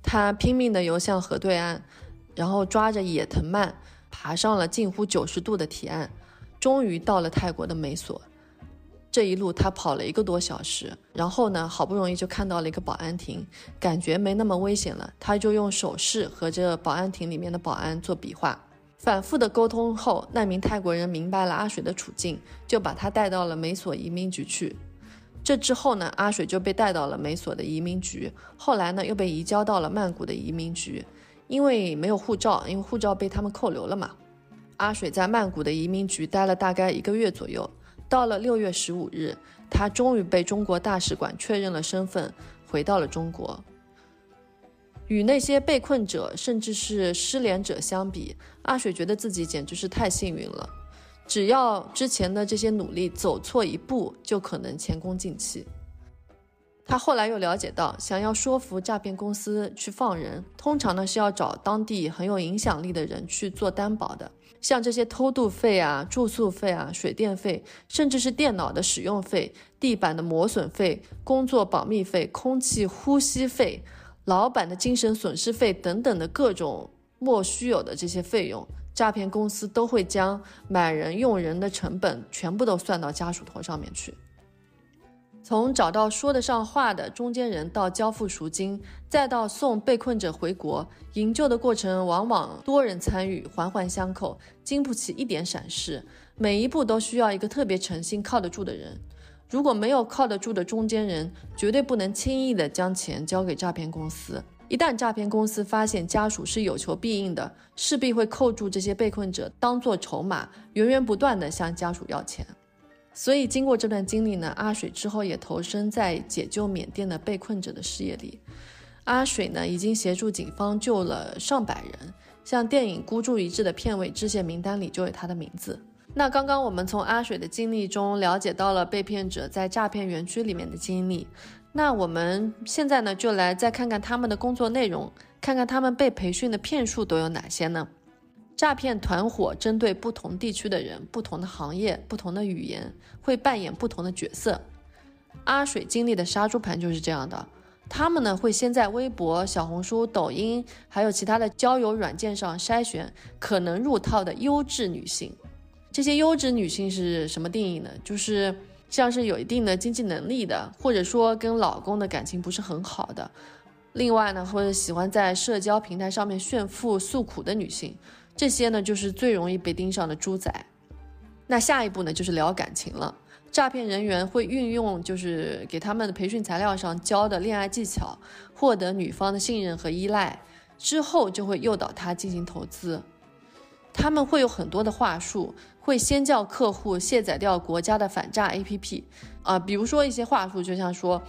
他拼命地游向河对岸，然后抓着野藤蔓爬上了近乎九十度的堤岸。终于到了泰国的美索，这一路他跑了一个多小时，然后呢，好不容易就看到了一个保安亭，感觉没那么危险了，他就用手势和这保安亭里面的保安做比划，反复的沟通后，那名泰国人明白了阿水的处境，就把他带到了美索移民局去。这之后呢，阿水就被带到了美索的移民局，后来呢，又被移交到了曼谷的移民局，因为没有护照，因为护照被他们扣留了嘛。阿水在曼谷的移民局待了大概一个月左右，到了六月十五日，他终于被中国大使馆确认了身份，回到了中国。与那些被困者甚至是失联者相比，阿水觉得自己简直是太幸运了。只要之前的这些努力走错一步，就可能前功尽弃。他后来又了解到，想要说服诈骗公司去放人，通常呢是要找当地很有影响力的人去做担保的。像这些偷渡费啊、住宿费啊、水电费，甚至是电脑的使用费、地板的磨损费、工作保密费、空气呼吸费、老板的精神损失费等等的各种莫须有的这些费用，诈骗公司都会将买人用人的成本全部都算到家属头上面去。从找到说得上话的中间人到交付赎金，再到送被困者回国，营救的过程往往多人参与，环环相扣，经不起一点闪失。每一步都需要一个特别诚信、靠得住的人。如果没有靠得住的中间人，绝对不能轻易的将钱交给诈骗公司。一旦诈骗公司发现家属是有求必应的，势必会扣住这些被困者，当做筹码，源源不断的向家属要钱。所以，经过这段经历呢，阿水之后也投身在解救缅甸的被困者的事业里。阿水呢，已经协助警方救了上百人，像电影《孤注一掷》的片尾致谢名单里就有他的名字。那刚刚我们从阿水的经历中了解到了被骗者在诈骗园区里面的经历，那我们现在呢，就来再看看他们的工作内容，看看他们被培训的骗术都有哪些呢？诈骗团伙针对不同地区的人、不同的行业、不同的语言，会扮演不同的角色。阿水经历的杀猪盘就是这样的。他们呢会先在微博、小红书、抖音，还有其他的交友软件上筛选可能入套的优质女性。这些优质女性是什么定义呢？就是像是有一定的经济能力的，或者说跟老公的感情不是很好的。另外呢，或者喜欢在社交平台上面炫富诉苦的女性。这些呢，就是最容易被盯上的猪仔。那下一步呢，就是聊感情了。诈骗人员会运用就是给他们的培训材料上教的恋爱技巧，获得女方的信任和依赖，之后就会诱导他进行投资。他们会有很多的话术，会先叫客户卸载掉国家的反诈 APP 啊，比如说一些话术，就像说，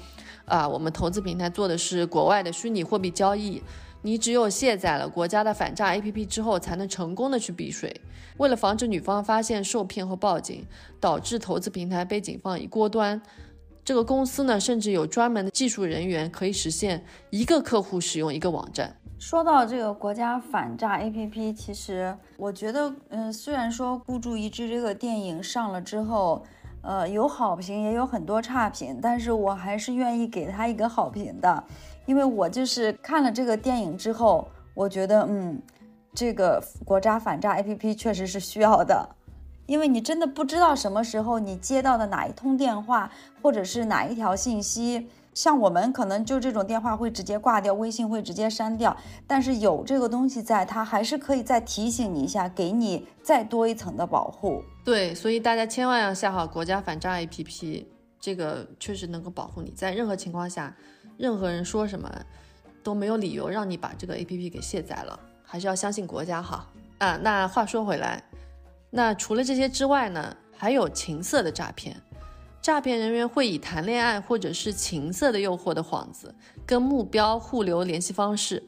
啊，我们投资平台做的是国外的虚拟货币交易。你只有卸载了国家的反诈 APP 之后，才能成功的去避税。为了防止女方发现受骗后报警，导致投资平台被警方一锅端，这个公司呢，甚至有专门的技术人员可以实现一个客户使用一个网站。说到这个国家反诈 APP，其实我觉得，嗯，虽然说《孤注一掷》这个电影上了之后，呃，有好评也有很多差评，但是我还是愿意给他一个好评的，因为我就是看了这个电影之后，我觉得，嗯，这个国家反诈 APP 确实是需要的，因为你真的不知道什么时候你接到的哪一通电话，或者是哪一条信息。像我们可能就这种电话会直接挂掉，微信会直接删掉，但是有这个东西在，它还是可以再提醒你一下，给你再多一层的保护。对，所以大家千万要下好国家反诈 APP，这个确实能够保护你在任何情况下，任何人说什么都没有理由让你把这个 APP 给卸载了，还是要相信国家哈。啊，那话说回来，那除了这些之外呢，还有情色的诈骗。诈骗人员会以谈恋爱或者是情色的诱惑的幌子，跟目标互留联系方式，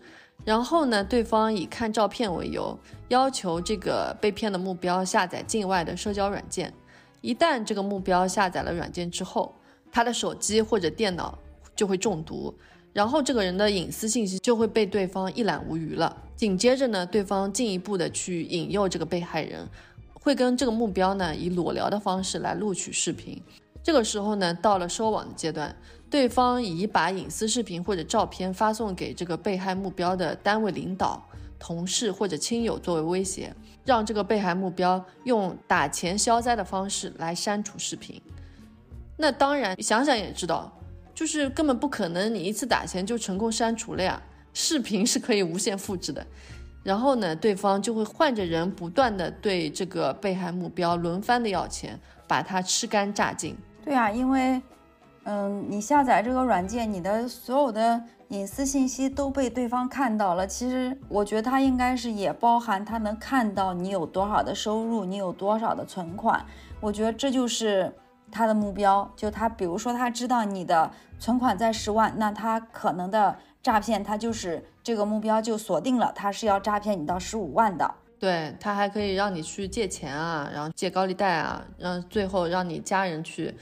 然后呢，对方以看照片为由，要求这个被骗的目标下载境外的社交软件。一旦这个目标下载了软件之后，他的手机或者电脑就会中毒，然后这个人的隐私信息就会被对方一览无余了。紧接着呢，对方进一步的去引诱这个被害人，会跟这个目标呢以裸聊的方式来录取视频。这个时候呢，到了收网的阶段，对方以把隐私视频或者照片发送给这个被害目标的单位领导、同事或者亲友作为威胁，让这个被害目标用打钱消灾的方式来删除视频。那当然，想想也知道，就是根本不可能你一次打钱就成功删除了呀。视频是可以无限复制的。然后呢，对方就会换着人，不断的对这个被害目标轮番的要钱，把他吃干榨尽。对啊，因为，嗯，你下载这个软件，你的所有的隐私信息都被对方看到了。其实，我觉得他应该是也包含他能看到你有多少的收入，你有多少的存款。我觉得这就是他的目标。就他，比如说他知道你的存款在十万，那他可能的诈骗，他就是这个目标就锁定了，他是要诈骗你到十五万的。对他还可以让你去借钱啊，然后借高利贷啊，让最后让你家人去，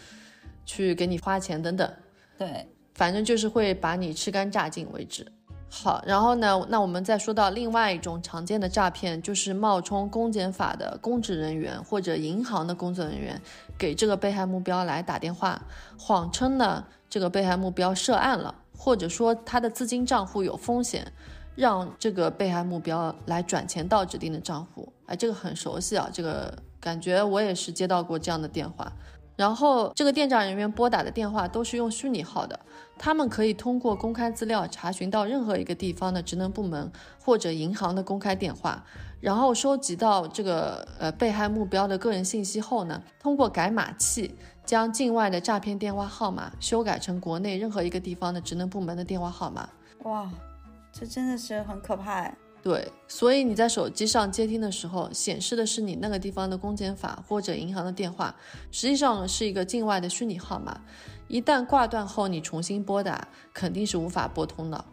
去给你花钱等等。对，反正就是会把你吃干榨尽为止。好，然后呢，那我们再说到另外一种常见的诈骗，就是冒充公检法的公职人员或者银行的工作人员，给这个被害目标来打电话，谎称呢这个被害目标涉案了，或者说他的资金账户有风险。让这个被害目标来转钱到指定的账户，哎，这个很熟悉啊，这个感觉我也是接到过这样的电话。然后这个电诈人员拨打的电话都是用虚拟号的，他们可以通过公开资料查询到任何一个地方的职能部门或者银行的公开电话，然后收集到这个呃被害目标的个人信息后呢，通过改码器将境外的诈骗电话号码修改成国内任何一个地方的职能部门的电话号码。哇！这真的是很可怕哎。对，所以你在手机上接听的时候，显示的是你那个地方的公检法或者银行的电话，实际上是一个境外的虚拟号码。一旦挂断后，你重新拨打，肯定是无法拨通的。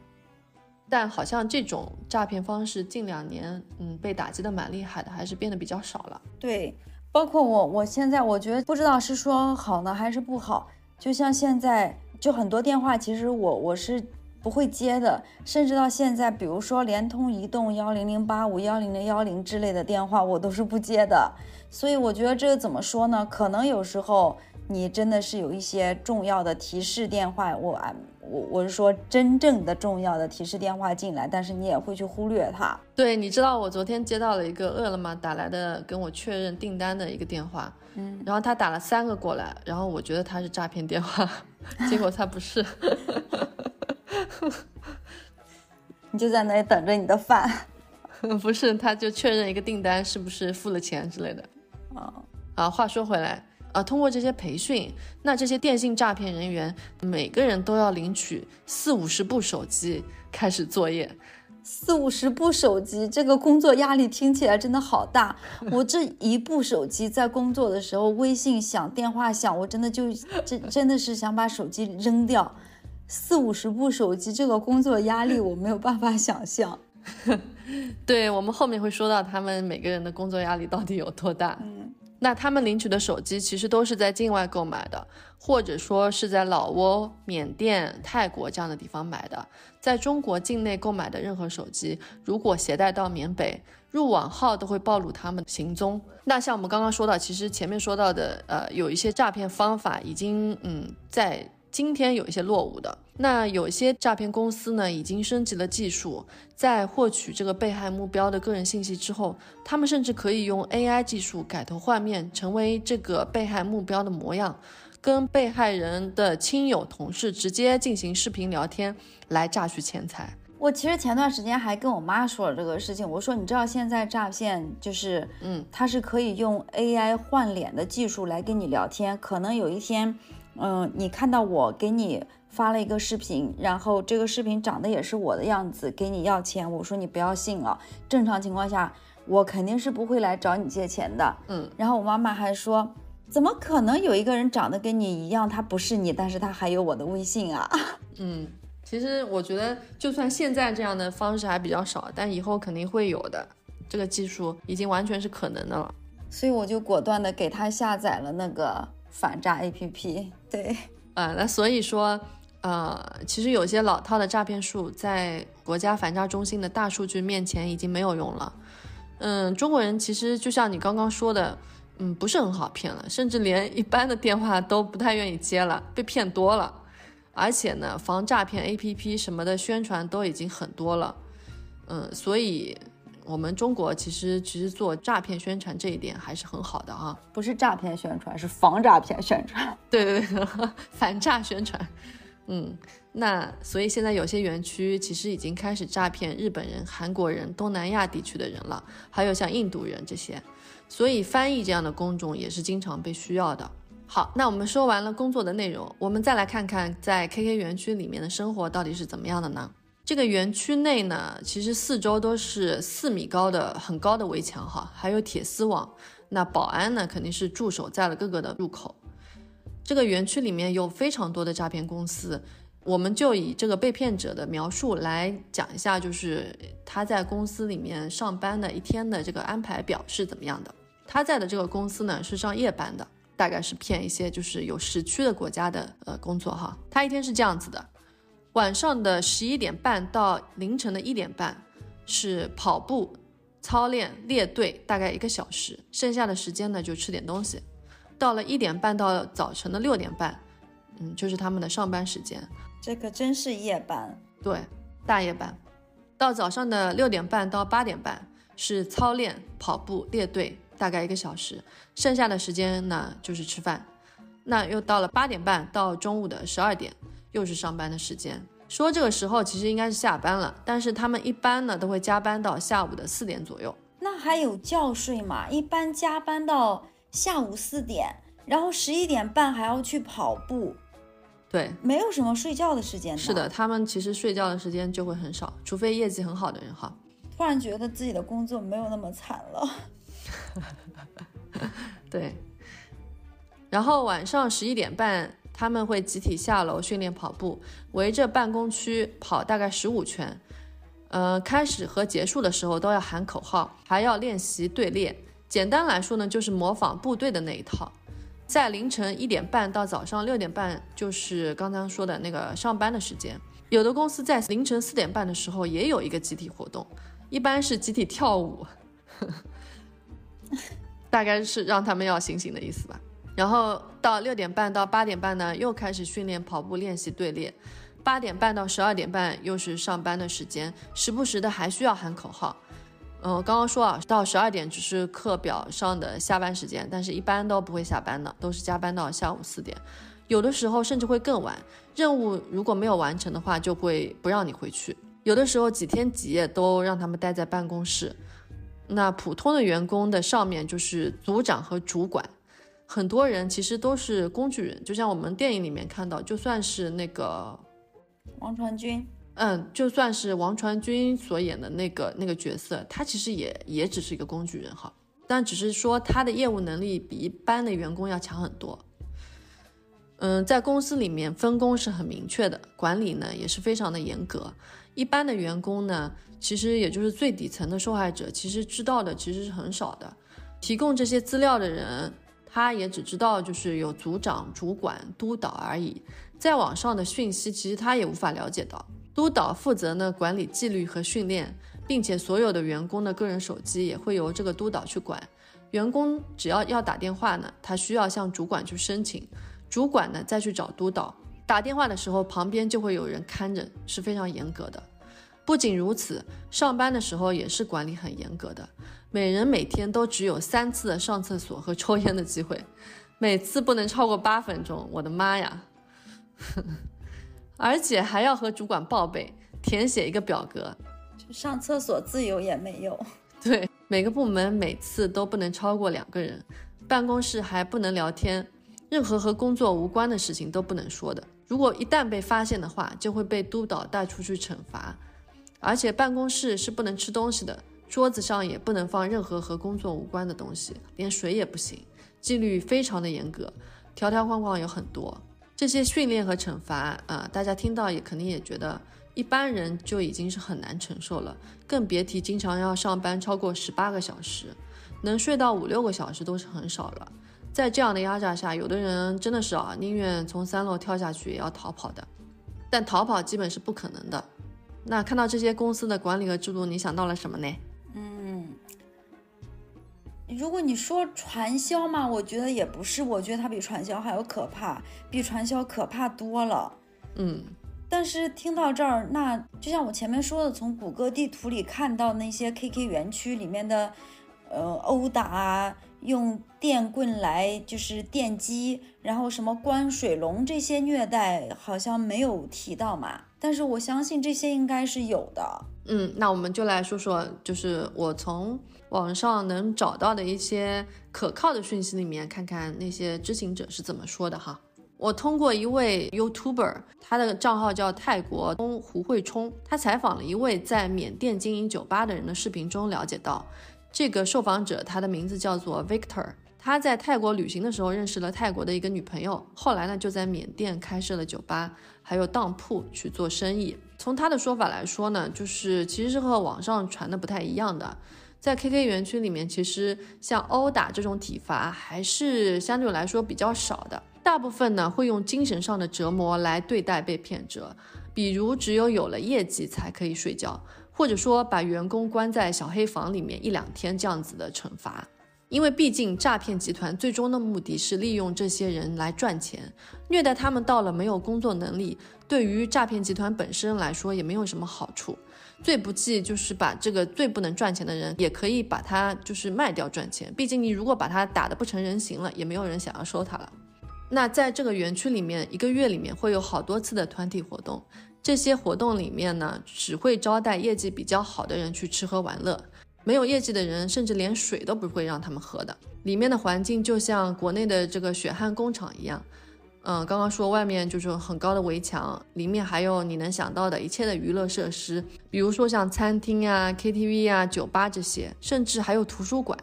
但好像这种诈骗方式近两年，嗯，被打击的蛮厉害的，还是变得比较少了。对，包括我，我现在我觉得不知道是说好呢还是不好。就像现在，就很多电话，其实我我是。不会接的，甚至到现在，比如说联通、移动幺零零八五、幺零零幺零之类的电话，我都是不接的。所以我觉得这个怎么说呢？可能有时候你真的是有一些重要的提示电话，我我我是说真正的重要的提示电话进来，但是你也会去忽略它。对，你知道我昨天接到了一个饿了么打来的跟我确认订单的一个电话，嗯，然后他打了三个过来，然后我觉得他是诈骗电话，结果他不是。你就在那里等着你的饭，不是？他就确认一个订单是不是付了钱之类的。啊啊，话说回来啊，通过这些培训，那这些电信诈骗人员每个人都要领取四五十部手机开始作业。四五十部手机，这个工作压力听起来真的好大。我这一部手机在工作的时候，微信响，电话响，我真的就真真的是想把手机扔掉。四五十部手机，这个工作压力我没有办法想象。对我们后面会说到他们每个人的工作压力到底有多大。嗯，那他们领取的手机其实都是在境外购买的，或者说是在老挝、缅甸、泰国这样的地方买的。在中国境内购买的任何手机，如果携带到缅北，入网号都会暴露他们行踪。那像我们刚刚说到，其实前面说到的，呃，有一些诈骗方法已经，嗯，在今天有一些落伍的。那有些诈骗公司呢，已经升级了技术，在获取这个被害目标的个人信息之后，他们甚至可以用 AI 技术改头换面，成为这个被害目标的模样，跟被害人的亲友、同事直接进行视频聊天，来榨取钱财。我其实前段时间还跟我妈说了这个事情，我说你知道现在诈骗就是，嗯，它是可以用 AI 换脸的技术来跟你聊天，可能有一天，嗯，你看到我给你。发了一个视频，然后这个视频长得也是我的样子，给你要钱。我说你不要信了，正常情况下我肯定是不会来找你借钱的。嗯，然后我妈妈还说，怎么可能有一个人长得跟你一样，他不是你，但是他还有我的微信啊？嗯，其实我觉得就算现在这样的方式还比较少，但以后肯定会有的。这个技术已经完全是可能的了，所以我就果断的给他下载了那个反诈 APP。对，呃，那所以说。呃，其实有些老套的诈骗术在国家反诈中心的大数据面前已经没有用了。嗯，中国人其实就像你刚刚说的，嗯，不是很好骗了，甚至连一般的电话都不太愿意接了，被骗多了。而且呢，防诈骗 APP 什么的宣传都已经很多了。嗯，所以我们中国其实其实做诈骗宣传这一点还是很好的啊。不是诈骗宣传，是防诈骗宣传。对 对对，反诈宣传。嗯，那所以现在有些园区其实已经开始诈骗日本人、韩国人、东南亚地区的人了，还有像印度人这些，所以翻译这样的工种也是经常被需要的。好，那我们说完了工作的内容，我们再来看看在 KK 园区里面的生活到底是怎么样的呢？这个园区内呢，其实四周都是四米高的很高的围墙哈，还有铁丝网，那保安呢肯定是驻守在了各个的入口。这个园区里面有非常多的诈骗公司，我们就以这个被骗者的描述来讲一下，就是他在公司里面上班的一天的这个安排表是怎么样的。他在的这个公司呢是上夜班的，大概是骗一些就是有时区的国家的呃工作哈。他一天是这样子的，晚上的十一点半到凌晨的一点半是跑步操练列队，大概一个小时，剩下的时间呢就吃点东西。到了一点半到早晨的六点半，嗯，就是他们的上班时间。这可真是夜班，对，大夜班。到早上的六点半到八点半是操练、跑步、列队，大概一个小时。剩下的时间呢就是吃饭。那又到了八点半到中午的十二点，又是上班的时间。说这个时候其实应该是下班了，但是他们一般呢都会加班到下午的四点左右。那还有觉睡吗？一般加班到。下午四点，然后十一点半还要去跑步，对，没有什么睡觉的时间。是的，他们其实睡觉的时间就会很少，除非业绩很好的人哈。突然觉得自己的工作没有那么惨了。对。然后晚上十一点半，他们会集体下楼训练跑步，围着办公区跑大概十五圈。呃，开始和结束的时候都要喊口号，还要练习队列。简单来说呢，就是模仿部队的那一套，在凌晨一点半到早上六点半，就是刚刚说的那个上班的时间。有的公司在凌晨四点半的时候也有一个集体活动，一般是集体跳舞，大概是让他们要醒醒的意思吧。然后到六点半到八点半呢，又开始训练跑步练习队列。八点半到十二点半又是上班的时间，时不时的还需要喊口号。嗯，刚刚说啊，到十二点只是课表上的下班时间，但是一般都不会下班的，都是加班到下午四点，有的时候甚至会更晚。任务如果没有完成的话，就会不让你回去。有的时候几天几夜都让他们待在办公室。那普通的员工的上面就是组长和主管，很多人其实都是工具人，就像我们电影里面看到，就算是那个王传君。嗯，就算是王传君所演的那个那个角色，他其实也也只是一个工具人哈，但只是说他的业务能力比一般的员工要强很多。嗯，在公司里面分工是很明确的，管理呢也是非常的严格。一般的员工呢，其实也就是最底层的受害者，其实知道的其实是很少的。提供这些资料的人，他也只知道就是有组长、主管、督导而已，在网上的讯息其实他也无法了解到。督导负责呢管理纪律和训练，并且所有的员工的个人手机也会由这个督导去管。员工只要要打电话呢，他需要向主管去申请，主管呢再去找督导。打电话的时候，旁边就会有人看着，是非常严格的。不仅如此，上班的时候也是管理很严格的。每人每天都只有三次的上厕所和抽烟的机会，每次不能超过八分钟。我的妈呀！而且还要和主管报备，填写一个表格，上厕所自由也没有。对，每个部门每次都不能超过两个人，办公室还不能聊天，任何和工作无关的事情都不能说的。如果一旦被发现的话，就会被督导带出去惩罚。而且办公室是不能吃东西的，桌子上也不能放任何和工作无关的东西，连水也不行，纪律非常的严格，条条框框有很多。这些训练和惩罚啊，大家听到也肯定也觉得一般人就已经是很难承受了，更别提经常要上班超过十八个小时，能睡到五六个小时都是很少了。在这样的压榨下，有的人真的是啊，宁愿从三楼跳下去也要逃跑的，但逃跑基本是不可能的。那看到这些公司的管理和制度，你想到了什么呢？嗯，如果你说传销嘛，我觉得也不是，我觉得它比传销还要可怕，比传销可怕多了。嗯，但是听到这儿，那就像我前面说的，从谷歌地图里看到那些 KK 园区里面的，呃，殴打啊，用电棍来就是电击，然后什么关水龙这些虐待，好像没有提到嘛。但是我相信这些应该是有的。嗯，那我们就来说说，就是我从网上能找到的一些可靠的讯息里面，看看那些知情者是怎么说的哈。我通过一位 YouTuber，他的账号叫泰国通胡慧冲，他采访了一位在缅甸经营酒吧的人的视频中了解到，这个受访者他的名字叫做 Victor。他在泰国旅行的时候认识了泰国的一个女朋友，后来呢就在缅甸开设了酒吧，还有当铺去做生意。从他的说法来说呢，就是其实是和网上传的不太一样的。在 KK 园区里面，其实像殴打这种体罚还是相对来说比较少的，大部分呢会用精神上的折磨来对待被骗者，比如只有有了业绩才可以睡觉，或者说把员工关在小黑房里面一两天这样子的惩罚。因为毕竟诈骗集团最终的目的是利用这些人来赚钱，虐待他们到了没有工作能力，对于诈骗集团本身来说也没有什么好处。最不济就是把这个最不能赚钱的人，也可以把他就是卖掉赚钱。毕竟你如果把他打得不成人形了，也没有人想要收他了。那在这个园区里面，一个月里面会有好多次的团体活动，这些活动里面呢，只会招待业绩比较好的人去吃喝玩乐。没有业绩的人，甚至连水都不会让他们喝的。里面的环境就像国内的这个血汗工厂一样。嗯，刚刚说外面就是很高的围墙，里面还有你能想到的一切的娱乐设施，比如说像餐厅啊、KTV 啊、酒吧这些，甚至还有图书馆。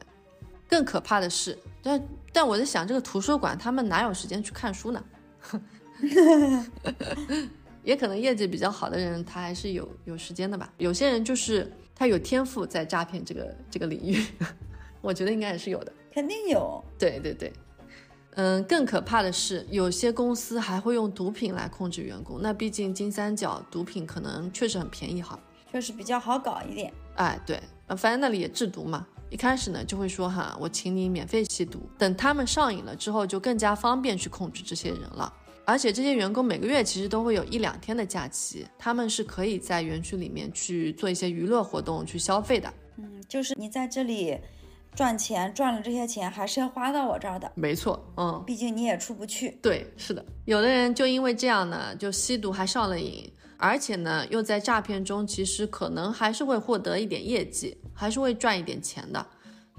更可怕的是，但但我在想，这个图书馆他们哪有时间去看书呢？也可能业绩比较好的人，他还是有有时间的吧。有些人就是。他有天赋在诈骗这个这个领域，我觉得应该也是有的，肯定有。对对对，嗯，更可怕的是，有些公司还会用毒品来控制员工。那毕竟金三角毒品可能确实很便宜哈，确实比较好搞一点。哎，对，反正那里也制毒嘛。一开始呢就会说哈，我请你免费吸毒，等他们上瘾了之后，就更加方便去控制这些人了。而且这些员工每个月其实都会有一两天的假期，他们是可以在园区里面去做一些娱乐活动、去消费的。嗯，就是你在这里赚钱，赚了这些钱还是要花到我这儿的。没错，嗯，毕竟你也出不去。对，是的。有的人就因为这样呢，就吸毒还上了瘾，而且呢又在诈骗中，其实可能还是会获得一点业绩，还是会赚一点钱的。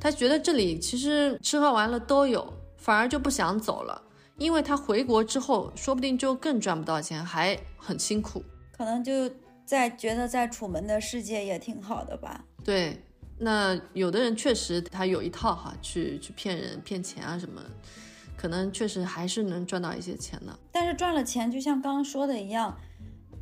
他觉得这里其实吃喝玩乐都有，反而就不想走了。因为他回国之后，说不定就更赚不到钱，还很辛苦，可能就在觉得在楚门的世界也挺好的吧。对，那有的人确实他有一套哈，去去骗人、骗钱啊什么，可能确实还是能赚到一些钱的。但是赚了钱，就像刚刚说的一样，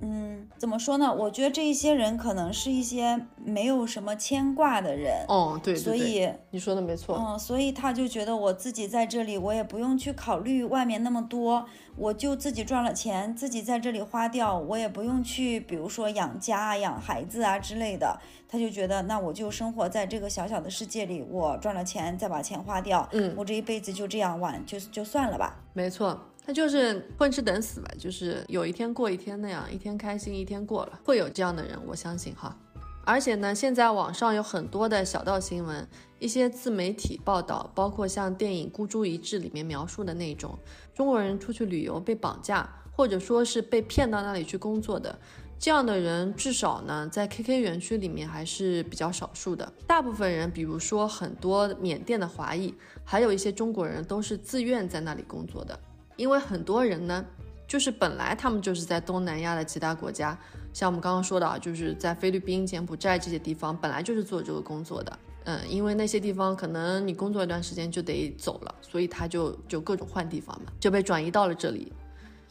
嗯，怎么说呢？我觉得这一些人可能是一些没有什么牵挂的人。哦，对，所以你说的没错。嗯，所以他就觉得我自己在这里，我也不用去考虑外面那么多，我就自己赚了钱，自己在这里花掉，我也不用去，比如说养家、养孩子啊之类的。他就觉得，那我就生活在这个小小的世界里，我赚了钱再把钱花掉，嗯，我这一辈子就这样玩，就就算了吧。没错。他就是混吃等死吧，就是有一天过一天那样，一天开心一天过了，会有这样的人，我相信哈。而且呢，现在网上有很多的小道新闻，一些自媒体报道，包括像电影《孤注一掷》里面描述的那种中国人出去旅游被绑架，或者说是被骗到那里去工作的，这样的人至少呢，在 KK 园区里面还是比较少数的。大部分人，比如说很多缅甸的华裔，还有一些中国人，都是自愿在那里工作的。因为很多人呢，就是本来他们就是在东南亚的其他国家，像我们刚刚说的啊，就是在菲律宾、柬埔寨这些地方，本来就是做这个工作的。嗯，因为那些地方可能你工作一段时间就得走了，所以他就就各种换地方嘛，就被转移到了这里。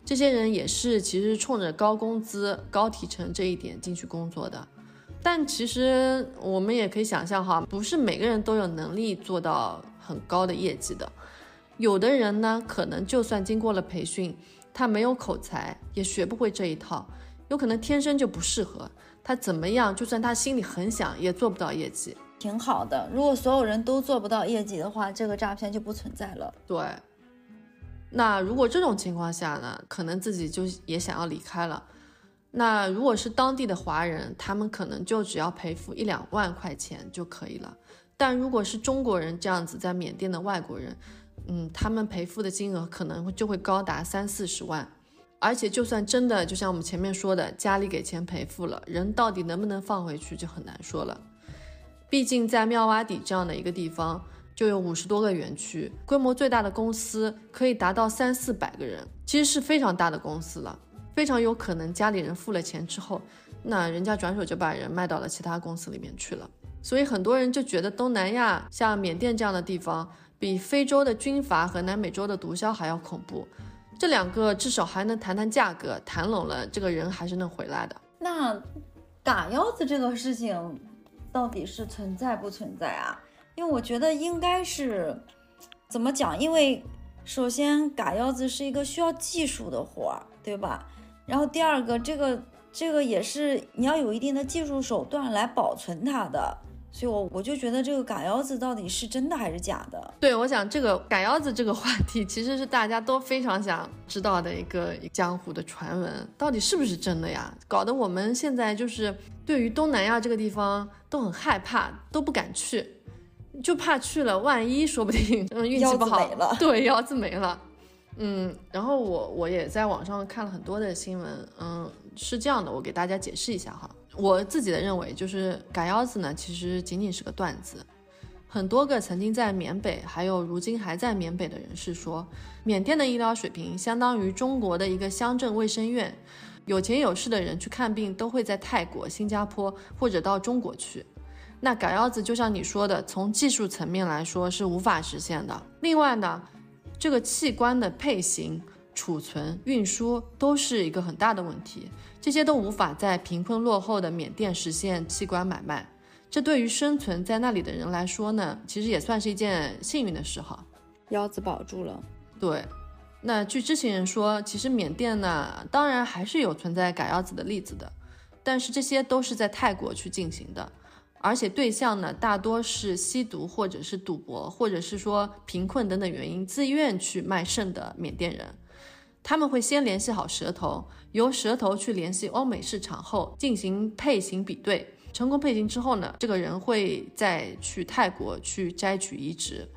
这些人也是其实冲着高工资、高提成这一点进去工作的。但其实我们也可以想象哈，不是每个人都有能力做到很高的业绩的。有的人呢，可能就算经过了培训，他没有口才，也学不会这一套，有可能天生就不适合。他怎么样，就算他心里很想，也做不到业绩。挺好的，如果所有人都做不到业绩的话，这个诈骗就不存在了。对。那如果这种情况下呢，可能自己就也想要离开了。那如果是当地的华人，他们可能就只要赔付一两万块钱就可以了。但如果是中国人这样子在缅甸的外国人，嗯，他们赔付的金额可能就会高达三四十万，而且就算真的，就像我们前面说的，家里给钱赔付了，人到底能不能放回去就很难说了。毕竟在妙瓦底这样的一个地方，就有五十多个园区，规模最大的公司可以达到三四百个人，其实是非常大的公司了，非常有可能家里人付了钱之后，那人家转手就把人卖到了其他公司里面去了。所以很多人就觉得东南亚像缅甸这样的地方。比非洲的军阀和南美洲的毒枭还要恐怖，这两个至少还能谈谈价格，谈拢了，这个人还是能回来的。那嘎腰子这个事情到底是存在不存在啊？因为我觉得应该是怎么讲？因为首先嘎腰子是一个需要技术的活儿，对吧？然后第二个，这个这个也是你要有一定的技术手段来保存它的。所以，我我就觉得这个嘎腰子到底是真的还是假的？对，我想这个嘎腰子这个话题，其实是大家都非常想知道的一个江湖的传闻，到底是不是真的呀？搞得我们现在就是对于东南亚这个地方都很害怕，都不敢去，就怕去了，万一说不定嗯运气不好，对，腰子没了。嗯，然后我我也在网上看了很多的新闻，嗯，是这样的，我给大家解释一下哈。我自己的认为就是嘎腰子呢，其实仅仅是个段子。很多个曾经在缅北，还有如今还在缅北的人士说，缅甸的医疗水平相当于中国的一个乡镇卫生院，有钱有势的人去看病都会在泰国、新加坡或者到中国去。那嘎腰子就像你说的，从技术层面来说是无法实现的。另外呢，这个器官的配型。储存、运输都是一个很大的问题，这些都无法在贫困落后的缅甸实现器官买卖。这对于生存在那里的人来说呢，其实也算是一件幸运的事哈。腰子保住了。对，那据知情人说，其实缅甸呢，当然还是有存在改腰子的例子的，但是这些都是在泰国去进行的，而且对象呢，大多是吸毒或者是赌博，或者是说贫困等等原因自愿去卖肾的缅甸人。他们会先联系好舌头，由舌头去联系欧美市场后进行配型比对，成功配型之后呢，这个人会再去泰国去摘取移植。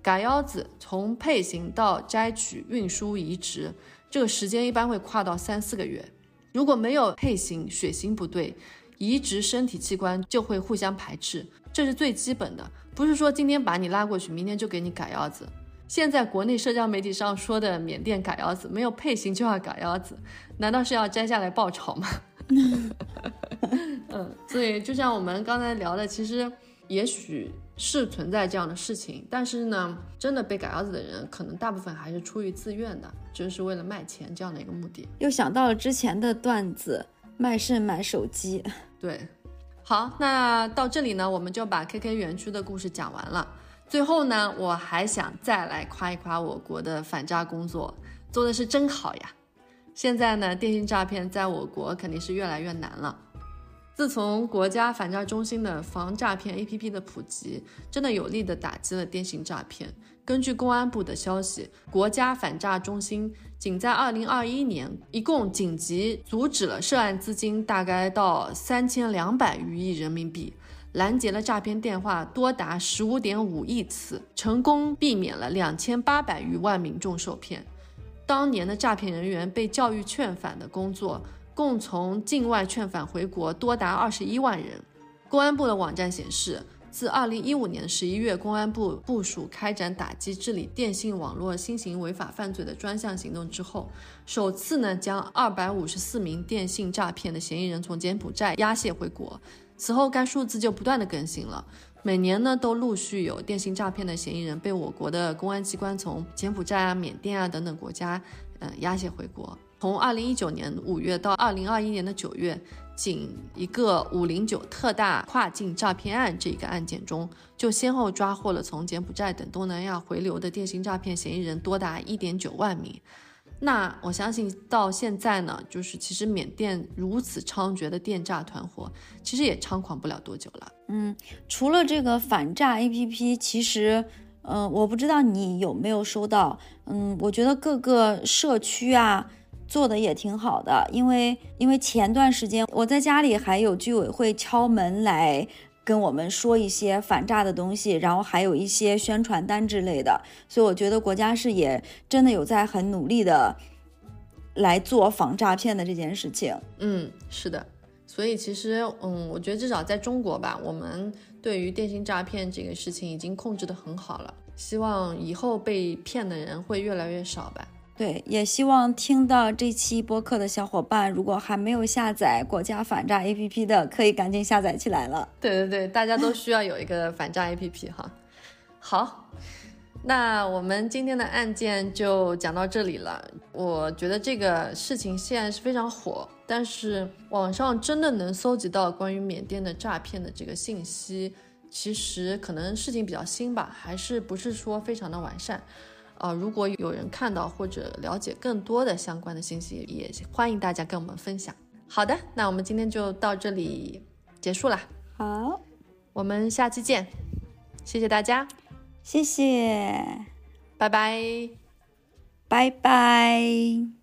嘎腰子从配型到摘取、运输、移植，这个时间一般会跨到三四个月。如果没有配型，血型不对，移植身体器官就会互相排斥，这是最基本的，不是说今天把你拉过去，明天就给你嘎腰子。现在国内社交媒体上说的缅甸嘎腰子没有配型就要嘎腰子，难道是要摘下来爆炒吗？嗯，所以就像我们刚才聊的，其实也许是存在这样的事情，但是呢，真的被嘎腰子的人，可能大部分还是出于自愿的，就是为了卖钱这样的一个目的。又想到了之前的段子，卖肾买手机。对，好，那到这里呢，我们就把 KK 园区的故事讲完了。最后呢，我还想再来夸一夸我国的反诈工作，做的是真好呀。现在呢，电信诈骗在我国肯定是越来越难了。自从国家反诈中心的防诈骗 APP 的普及，真的有力的打击了电信诈骗。根据公安部的消息，国家反诈中心仅在2021年，一共紧急阻止了涉案资金大概到三千两百余亿人民币，拦截了诈骗电话多达十五点五亿次，成功避免了两千八百余万民众受骗。当年的诈骗人员被教育劝返的工作，共从境外劝返回国多达二十一万人。公安部的网站显示，自二零一五年十一月，公安部部署开展打击治理电信网络新型违法犯罪的专项行动之后，首次呢将二百五十四名电信诈骗的嫌疑人从柬埔寨押解回国。此后，该数字就不断的更新了。每年呢，都陆续有电信诈骗的嫌疑人被我国的公安机关从柬埔寨啊、缅甸啊等等国家，呃，押解回国。从二零一九年五月到二零二一年的九月，仅一个五零九特大跨境诈骗案这一个案件中，就先后抓获了从柬埔寨等东南亚回流的电信诈骗嫌疑人多达一点九万名。那我相信到现在呢，就是其实缅甸如此猖獗的电诈团伙，其实也猖狂不了多久了。嗯，除了这个反诈 APP，其实，嗯，我不知道你有没有收到，嗯，我觉得各个社区啊做的也挺好的，因为因为前段时间我在家里还有居委会敲门来。跟我们说一些反诈的东西，然后还有一些宣传单之类的，所以我觉得国家是也真的有在很努力的来做防诈骗的这件事情。嗯，是的，所以其实，嗯，我觉得至少在中国吧，我们对于电信诈骗这个事情已经控制的很好了，希望以后被骗的人会越来越少吧。对，也希望听到这期播客的小伙伴，如果还没有下载国家反诈 APP 的，可以赶紧下载起来了。对对对，大家都需要有一个反诈 APP 哈。好，那我们今天的案件就讲到这里了。我觉得这个事情现在是非常火，但是网上真的能搜集到关于缅甸的诈骗的这个信息，其实可能事情比较新吧，还是不是说非常的完善。啊，如果有人看到或者了解更多的相关的信息，也欢迎大家跟我们分享。好的，那我们今天就到这里结束了。好，我们下期见，谢谢大家，谢谢，拜拜，拜拜。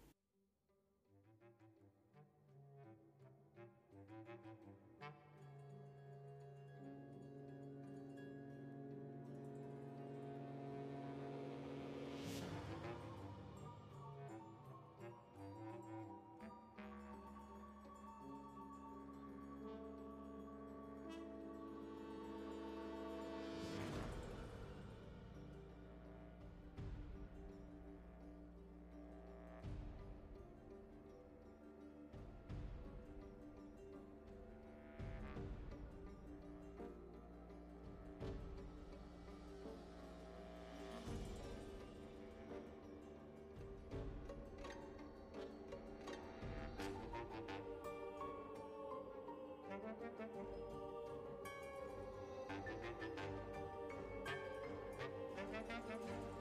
Thank you.